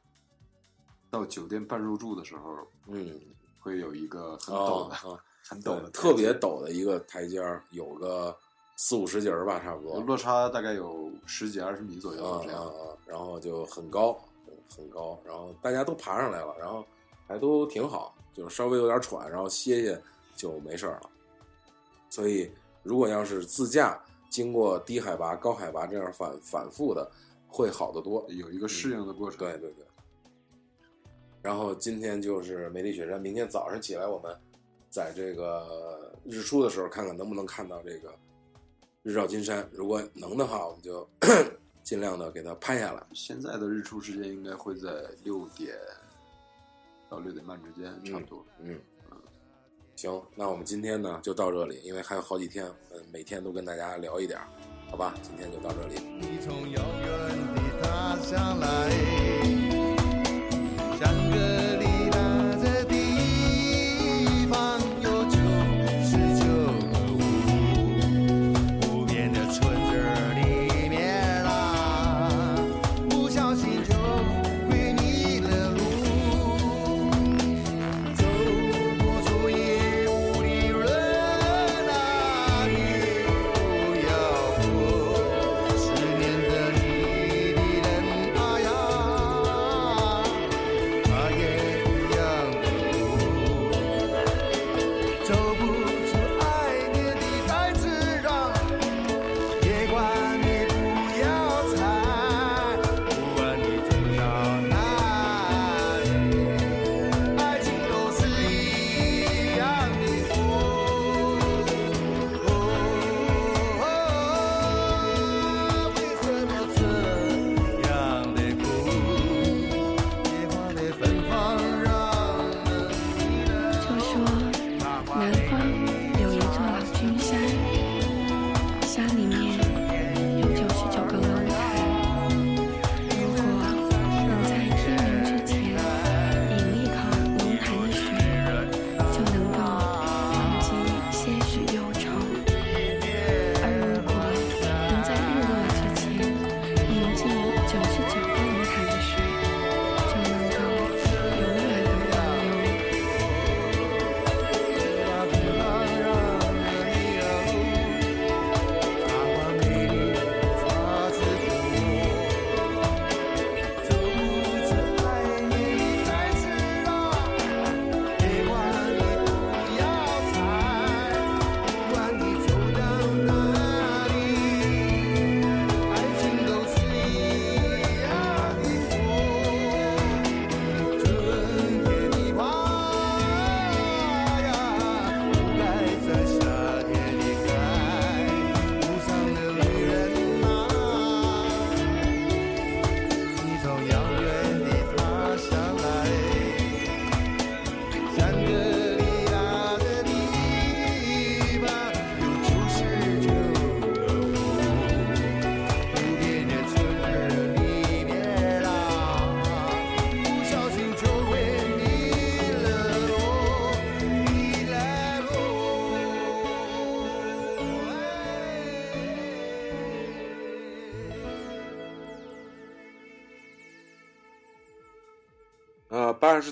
到酒店办入住的时候，嗯，会有一个很哦陡的、啊，很陡的特别陡的一个台阶儿，有个四五十节儿吧，差不多。落差大概有十几二十米左右啊这样。然后就很高，很高，然后大家都爬上来了，然后还都挺好，就是稍微有点喘，然后歇歇就没事儿了。所以，如果要是自驾经过低海拔、高海拔这样反反复的，会好得多。有一个适应的过程。对对对。然后今天就是梅里雪山，明天早上起来我们在这个日出的时候看看能不能看到这个日照金山。如果能的话，我们就 [coughs] 尽量的给它拍下来。现在的日出时间应该会在六点到六点半之间，差不多。嗯，行，那我们今天呢就到这里，因为还有好几天，嗯，每天都跟大家聊一点，好吧？今天就到这里。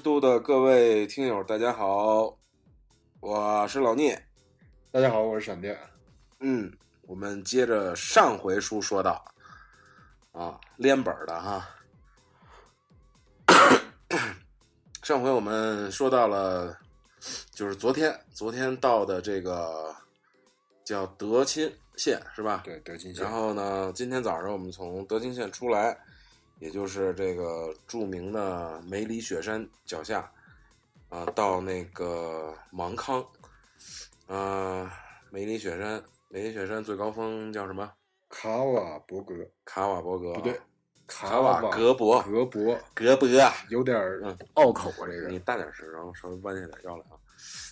八十度的各位听友，大家好，我是老聂。大家好，我是闪电。嗯，我们接着上回书说到，啊，连本的哈。上回我们说到了，就是昨天昨天到的这个叫德钦县是吧？对，德钦县然。后呢，今天早上我们从德钦县出来，也就是这个著名的梅里雪山脚下，啊、到那个芒康，啊、梅里雪山，梅里雪山最高峰叫什么？卡瓦伯格卡瓦伯格，不对，卡瓦格博，格博格博啊，有点儿嗯拗口啊，这个你大点声，然后稍微弯下点腰来啊。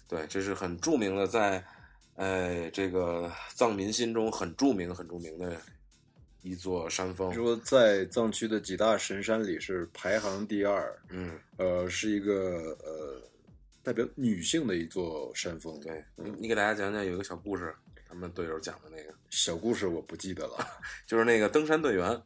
对，这是很著名的，在呃这个藏民心中很著名、很著名的一座山峰。说在藏区的几大神山里是排行第二，嗯，呃，是一个呃代表女性的一座山峰。对，你你给大家讲讲有一个小故事，他们队友讲的那个，小故事我不记得了。[laughs] 就是那个登山队员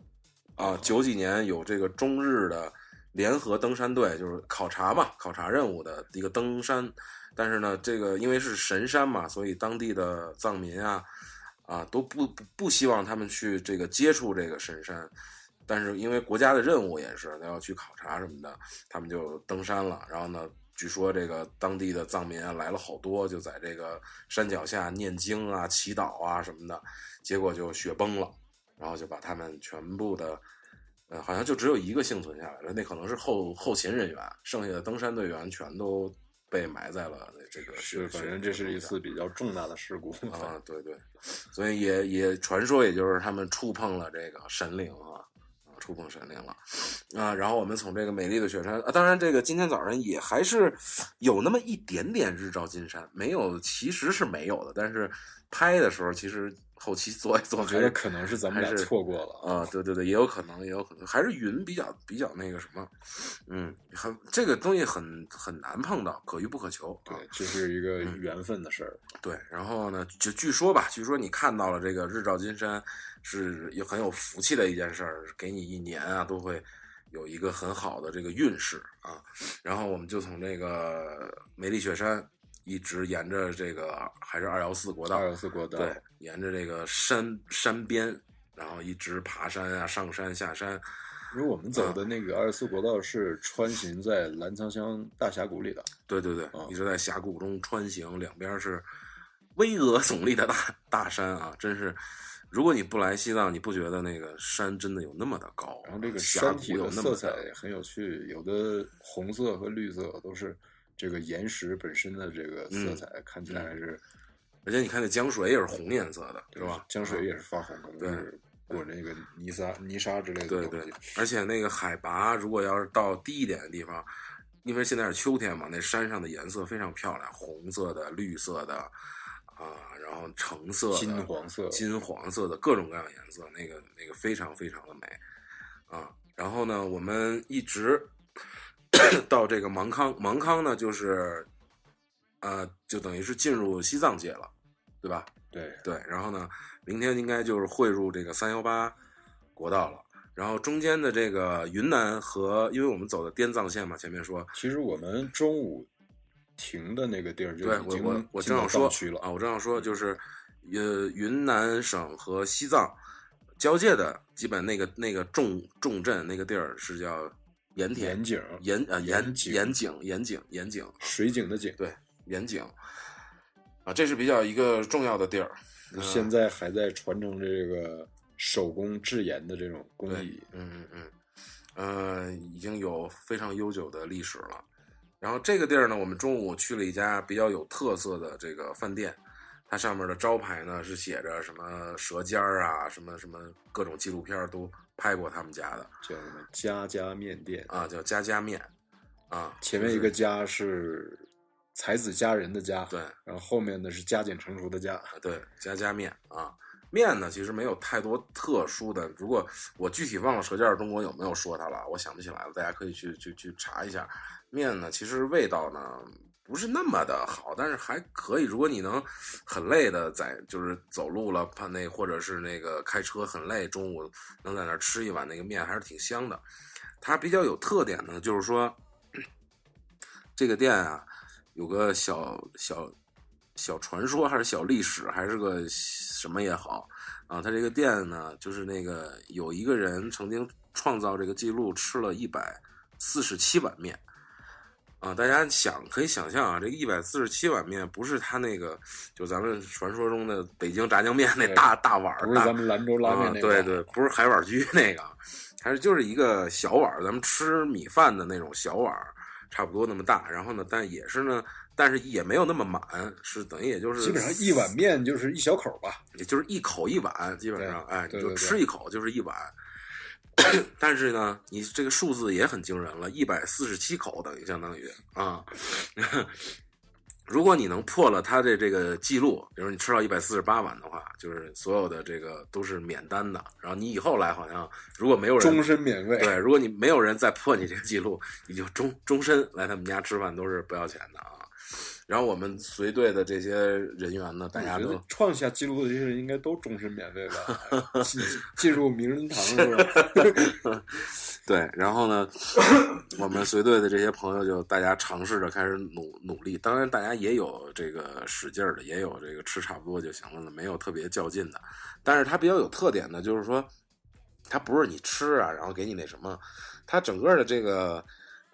啊，九几年有这个中日的联合登山队，就是考察嘛，考察任务的一个登山。但是呢，这个因为是神山嘛，所以当地的藏民啊啊都不不不希望他们去这个接触这个神山。但是因为国家的任务也是要去考察什么的，他们就登山了。然后呢，据说这个当地的藏民啊来了好多，就在这个山脚下念经啊、祈祷啊什么的，结果就雪崩了，然后就把他们全部的，呃，好像就只有一个幸存下来了，那可能是后后勤人员，剩下的登山队员全都被埋在了这个是，反正这是一次比较重大的事故。啊，[laughs] 对对，所以也也传说，也就是他们触碰了这个神灵啊，啊，触碰神灵了啊。然后我们从这个美丽的雪山啊，当然这个今天早上也还是有那么一点点日照金山，没有其实是没有的，但是拍的时候其实后期做一做，我觉得可能是咱们是错过了。啊，对对对，也有可能，也有可能，还是云比较比较那个什么，嗯，很这个东西很很难碰到，可遇不可求。啊对，这是一个缘分的事儿。对，然后呢，就据说吧，据说你看到了这个日照金山，是有很有福气的一件事儿，给你一年啊都会有一个很好的这个运势啊。然后我们就从这个梅里雪山一直沿着这个还是二幺四国道，二幺四国道，对，沿着这个山山边，然后一直爬山啊，上山下山，因为我们走的那个二十四国道是穿行在澜沧江大峡谷里的，对对对，哦一直在峡谷中穿行，两边是巍峨耸立的大大山啊，真是。如果你不来西藏，你不觉得那个山真的有那么的高？然后这个峡谷山体的色彩很有趣，有的红色和绿色都是这个岩石本身的这个色嗯彩，看起来还是而且你看那江水也是红颜色的，是吧？江水也是发红，可能对是裹那个泥沙、泥沙之类的对东西对。，而且那个海拔，如果要是到低一点的地方，因为现在是秋天嘛，那山上的颜色非常漂亮，红色的、绿色的啊，然后橙色的、金黄色金黄色的各种各样颜色，那个那个非常非常的美啊。然后呢，我们一直 [coughs] 到这个芒康，芒康呢就是呃，就等于是进入西藏界了，对吧？对，对，然后呢，明天应该就是汇入这个三幺八国道了。然后中间的这个云南和，因为我们走的滇藏线嘛，前面说，其实我们中午停的那个地儿就对我我我正要说啊，我正要说就是，呃，云南省和西藏交界的基本那个那个重重镇那个地儿是叫盐田盐井盐啊盐盐井盐井盐井水井的井，对盐井啊，这是比较一个重要的地儿。嗯现在还在传承这个手工制盐的这种工艺。嗯嗯嗯，呃，已经有非常悠久的历史了。然后这个地儿呢，我们中午去了一家比较有特色的这个饭店，它上面的招牌呢是写着什么舌尖儿啊，什么什么各种纪录片都拍过他们家的叫什么家家面店啊，叫家家面啊，前面一个家是才子佳人的家，对然后后面呢是加减乘除的加。啊对，家家面啊。面呢，其实没有太多特殊的。如果我具体忘了《舌尖儿中国》有没有说它了，我想不起来了，大家可以去去去查一下。面呢，其实味道呢不是那么的好，但是还可以。如果你能很累的在就是走路了，怕那或者是那个开车很累，中午能在那儿吃一碗那个面，还是挺香的。它比较有特点呢，就是说这个店啊，有个小小小传说，还是小历史，还是个什么也好啊。它这个店呢，就是那个有一个人曾经创造这个记录，吃了一百四十七碗面。啊，大家想可以想象啊，这一百四十七碗面不是他那个，就咱们传说中的北京炸酱面那大大碗儿，不是大咱们兰州拉面啊那个，对对，不是海碗居那个，还是就是一个小碗儿，咱们吃米饭的那种小碗儿，差不多那么大。然后呢，但也是呢，但是也没有那么满，是等于也就是基本上一碗，面就是一小口吧。也就是一口一碗，基本上，哎，你就吃一口就是一碗。[coughs] 但是呢，你这个数字也很惊人了，一百四十七口等于相当于啊。[laughs] 如果你能破了他的这个记录，比如你吃到一百四十八碗的话，就是所有的这个都是免单的。然后你以后来好像如果没有人终身免费。对，如果你没有人再破你这个记录，你就终终身来他们家吃饭都是不要钱的啊。然后我们随队的这些人员呢，大家都创下记录的这些人应该都终身免费吧？[laughs] 进进入名人堂是吧？[laughs] 对，然后呢，我们随队的这些朋友就大家尝试着开始努努力。当然，大家也有这个使劲儿的，也有这个吃差不多就行了的，没有特别较劲的。但是它比较有特点的，就是说，它不是你吃啊，然后给你那什么，它整个的这个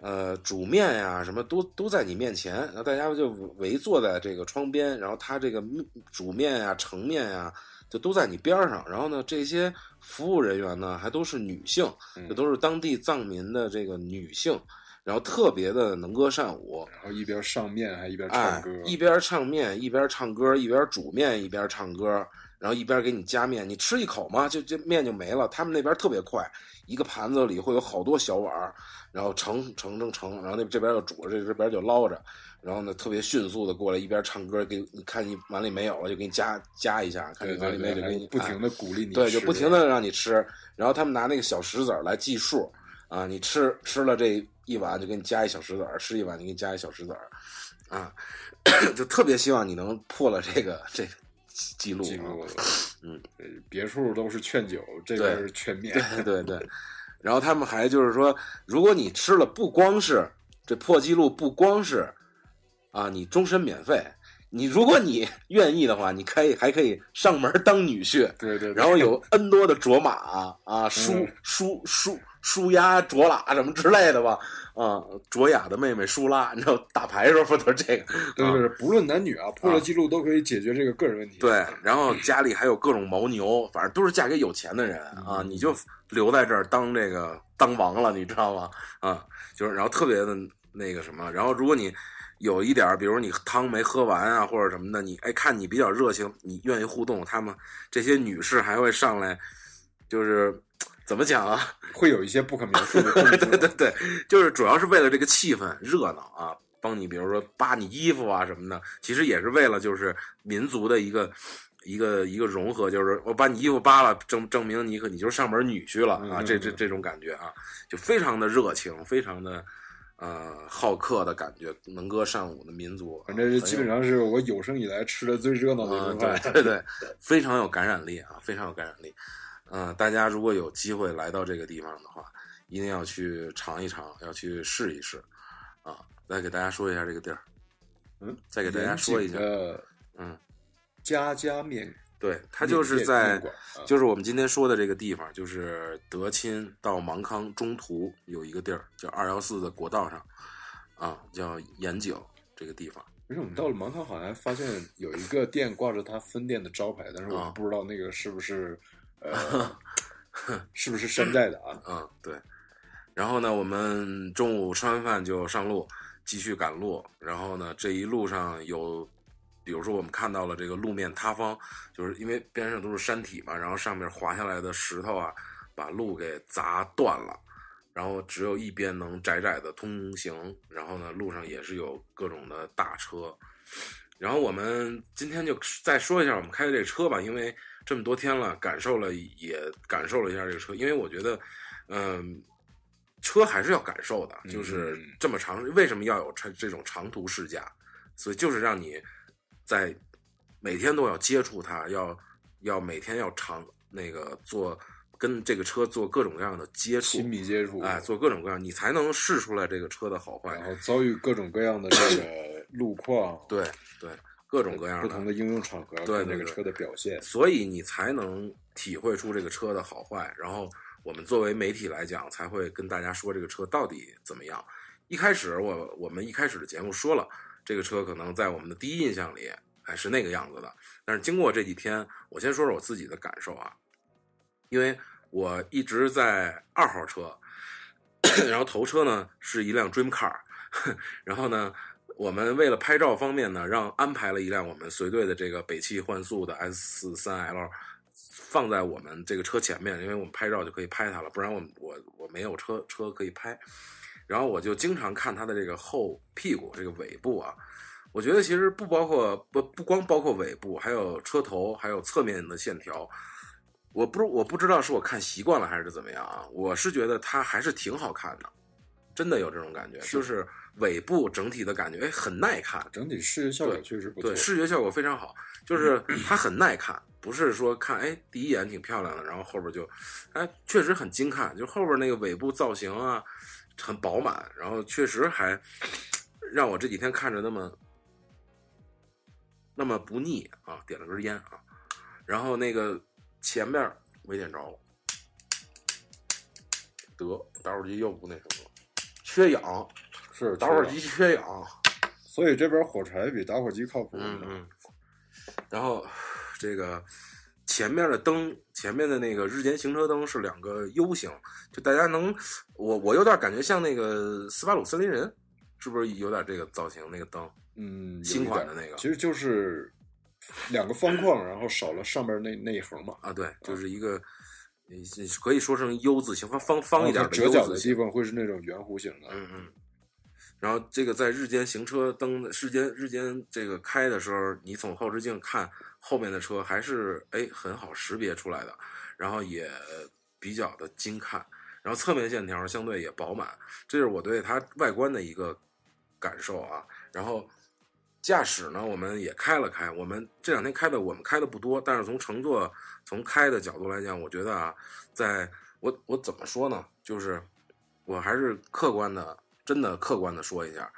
呃煮面呀、什么都都在你面前，然后大家就围坐在这个窗边，然后他这个煮面呀、盛面呀。就都在你边上，然后呢，这些服务人员呢还都是女性，嗯这都是当地藏民的这个女性，然后特别的能歌善舞，然后一边上面还一边哎唱歌，，一边唱面一边唱歌，一边煮面一边唱歌，然后一边给你加面，你吃一口嘛，就这面就没了。他们那边特别快，一个盘子里会有好多小碗儿，然后盛盛盛盛，然后那这边就煮着，这这边就捞着，然后呢特别迅速的过来，一边唱歌，给你看你碗里没有了，就给你加加一下，看你碗里没有，就给你不停的鼓励你吃，对，就不停的让你吃，然后他们拿那个小石子儿来计数啊，你吃吃了这一碗就给你加一小石子儿，吃一碗就给你加一小石子儿，啊，[coughs] 就特别希望你能破了这个这个记录，记录。嗯呃，别处都是劝酒，这对边是劝面。对对对，[laughs] 然后他们还就是说，如果你吃了，不光是这破纪录，不光是啊，你终身免费。你如果你 [laughs] 愿意的话，你可以还可以上门当女婿，对对，对然后有 [laughs] N 多的卓玛啊、书嗯舒舒舒压、卓拉什么之类的吧，啊，卓雅的妹妹舒拉，你知道打牌时候不都是这个？啊对对对，不论男女啊，破了记录都可以解决这个个人问题。对，然后家里还有各种牦牛，反正都是嫁给有钱的人啊，嗯你就留在这儿当这个当王了，你知道吗？啊，就是然后特别的那个什么，然后如果你有一点儿，比如你汤没喝完啊，或者什么的，你哎看你比较热情，你愿意互动，他们这些女士还会上来，就是怎么讲啊？[laughs] 会有一些不可描述的。[laughs] 对对对，就是主要是为了这个气氛热闹啊，帮你比如说扒你衣服啊什么的，其实也是为了就是民族的一个一个一个融合，就是我把你衣服扒了，证证明你可你就是上门女婿了啊，嗯这这这种感觉啊，就非常的热情，非常的呃好客的感觉，能歌善舞的民族，反正是基本上是我有生以来吃的最热闹的一啊，顿饭。对对对，非常有感染力啊，非常有感染力。嗯、大家如果有机会来到这个地方的话，一定要去尝一尝，要去试一试啊。来给大家说一下这个地儿，嗯，再给大家说一下，的嗯，家家面，对，它就是在就是我们今天说的这个地方，就是德钦到芒康中途有一个地儿叫二幺四的国道上啊，叫盐井这个地方。而且我们到了芒康，好像发现有一个店挂着他分店的招牌，但是我不知道那个是不是呃是不是山寨的啊？嗯，对。然后呢，我们中午吃完饭就上路，继续赶路。然后呢，这一路上有，比如说我们看到了这个路面塌方，就是因为边上都是山体嘛，然后上面滑下来的石头啊，把路给砸断了。然后只有一边能窄窄的通行，然后呢，路上也是有各种的大车。然后我们今天就再说一下我们开的这车吧，因为这么多天了，感受了也感受了一下这个车，因为我觉得，嗯、车还是要感受的，就是嗯这么长，为什么要有这这种长途试驾？所以就是让你在每天都要接触它，要要每天要长那个做跟这个车做各种各样的接触亲，密接触，哎，做各种各样，你才能试出来这个车的好坏然。后遭遇各种各样的这个路况，对对，各种各样不同的应用场合，对对对看这个车的表现。所以你才能体会出这个车的好坏。然后我们作为媒体来讲，才会跟大家说这个车到底怎么样。一开始我我们一开始的节目说了，这个车可能在我们的第一印象里，哎是那个样子的。但是经过这几天，我先说说我自己的感受啊，因为我一直在二号车，[coughs] 然后头车呢是一辆 Dream Car，然后呢，我们为了拍照方面呢，让安排了一辆我们随队的这个北汽幻速的 S 四三 L，放在我们这个车前面，因为我们拍照就可以拍它了，不然我我我没有车车可以拍。然后我就经常看它的这个后屁股这个尾部啊，我觉得其实不包括不不光包括尾部，还有车头，还有侧面的线条。我不我不知道是我看习惯了还是怎么样啊，我是觉得它还是挺好看的，真的有这种感觉，就是尾部整体的感觉，哎，很耐看，整体视觉效果确实不错。对，视觉效果非常好，就是它很耐看，不是说看哎第一眼挺漂亮的，然后后边就，哎确实很精看，就后边那个尾部造型啊很饱满，然后确实还让我这几天看着那么那么不腻啊，点了根烟啊，然后那个前面没点着了，得打火机又不那什么了，缺氧，是打火机缺氧。所以这边火柴比打火机靠谱。嗯嗯，然后这个前面的灯，前面的那个日间行车灯是两个 U 型，就大家能，我我有点感觉像那个斯巴鲁森林人，是不是有点这个造型？那个灯嗯，新款的那个其实就是两个方框，然后少了上边那那一横嘛。啊，对，就是一个。呃可以说成 U 字形，方方方一点的折角的地方会是那种圆弧形的。嗯嗯。然后这个在日间行车灯日间日间这个开的时候，你从后视镜看后面的车还是哎很好识别出来的，然后也比较的精看，然后侧面线条相对也饱满，这是我对它外观的一个感受啊。然后驾驶呢，我们也开了开，我们这两天开的我们开的不多，但是从乘坐从开的角度来讲，我觉得啊，在我我怎么说呢，就是我还是客观的。真的客观的说一下，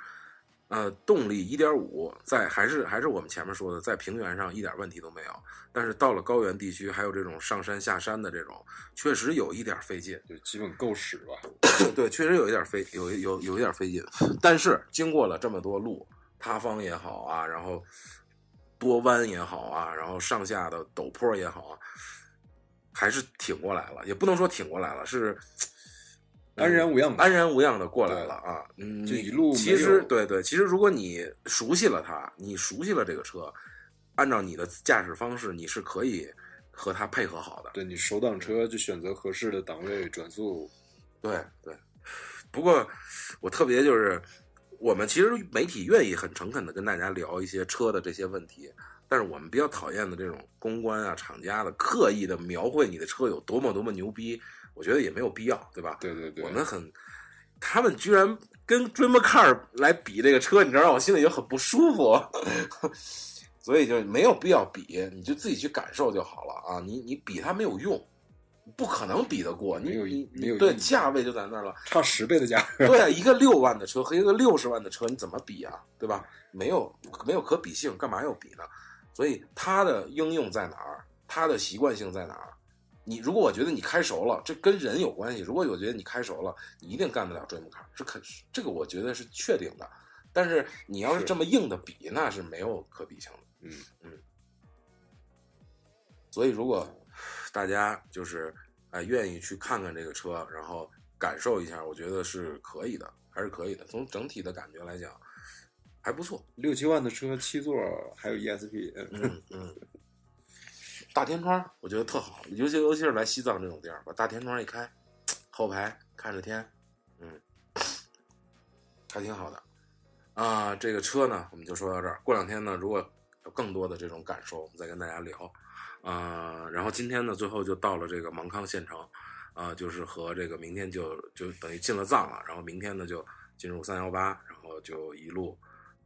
呃，动力一点五在还是还是我们前面说的，在平原上一点问题都没有，但是到了高原地区，还有这种上山下山的这种，确实有一点费劲。就基本够使吧。[coughs] 对，确实有一点费，有有有一点费劲。但是经过了这么多路，塌方也好啊，然后多弯也好啊，然后上下的陡坡也好啊，还是挺过来了。也不能说挺过来了，是。安然无恙的安然无恙的过来了啊！嗯，你这一路其实对对，其实如果你熟悉了它，你熟悉了这个车，按照你的驾驶方式，你是可以和它配合好的。对你手挡车就选择合适的档位转速。对对，不过我特别就是，我们其实媒体愿意很诚恳的跟大家聊一些车的这些问题，但是我们比较讨厌的这种公关啊、厂家的刻意的描绘你的车有多么多么牛逼，我觉得也没有必要，对吧？对对对，我们很，他们居然跟 Dream Car 来比这个车，你知道让我心里就很不舒服，[laughs] 所以就没有必要比，你就自己去感受就好了啊！你你比它没有用，不可能比得过，你没有你你对价位就在那儿了。差十倍的价格。对啊，一个六万的车和一个六十万的车，你怎么比啊？对吧？没有没有可比性，干嘛要比呢？所以它的应用在哪儿？它的习惯性在哪儿？你如果我觉得你开熟了，这跟人有关系。如果我觉得你开熟了，你一定干得了追梦卡，是肯这个我觉得是确定的。但是你要是是这么硬的比，那是没有可比性的。嗯嗯。所以如果大家就是哎、愿意去看看这个车，然后感受一下，我觉得是可以的，还是可以的。从整体的感觉来讲，还不错。六七万的车，七座还有 ESP，嗯嗯嗯，大天窗我觉得特好，尤其尤其是来西藏这种地儿，把大天窗一开，后排看着天，嗯，还挺好的。啊，这个车呢，我们就说到这儿。过两天呢，如果有更多的这种感受，我们再跟大家聊。啊、然后今天呢，最后就到了这个芒康县城，啊、就是和这个明天就就等于进了藏了，然后明天呢就进入三幺八，然后就一路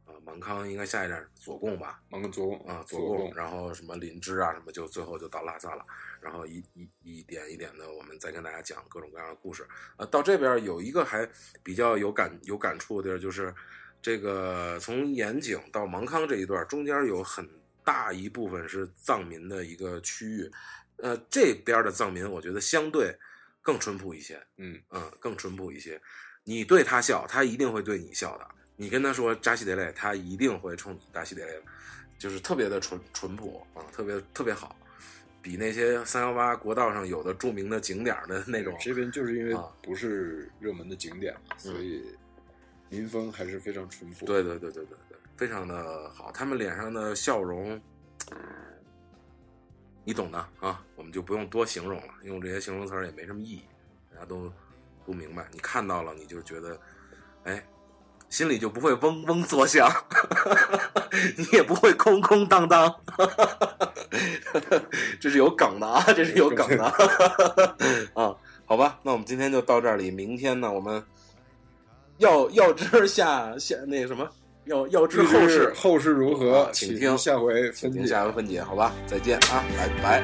啊，芒康应该下一站左贡吧，芒康左贡啊，左左贡，然后什么林芝啊，什么就最后就到拉萨了，然后一一一点一点的，我们再跟大家讲各种各样的故事。呃，到这边有一个还比较有感有感触的地儿，就是这个从盐井到芒康这一段，中间有很大一部分是藏民的一个区域，呃，这边的藏民我觉得相对更淳朴一些，嗯嗯，更淳朴一些。你对他笑，他一定会对你笑的。你跟他说扎西德勒，他一定会冲你扎西德勒，就是特别的淳淳朴啊，特别特别好，比那些三幺八国道上有的著名的景点的那种，这边就是因为啊不是热门的景点嘛，所以民风还是非常淳朴。对对对对对对，非常的好。他们脸上的笑容，你懂的啊，我们就不用多形容了，用这些形容词也没什么意义，大家都都明白。你看到了，你就觉得，哎，心里就不会嗡嗡作响，[laughs] 你也不会空空荡荡。[laughs] 这是有梗的啊，这是有梗的 [laughs] 啊。好吧，那我们今天就到这里，明天呢，我们要要知下下那个什么，要要知后事，后事如何啊，请听下回分解。下回分解，好吧，再见啊，拜拜。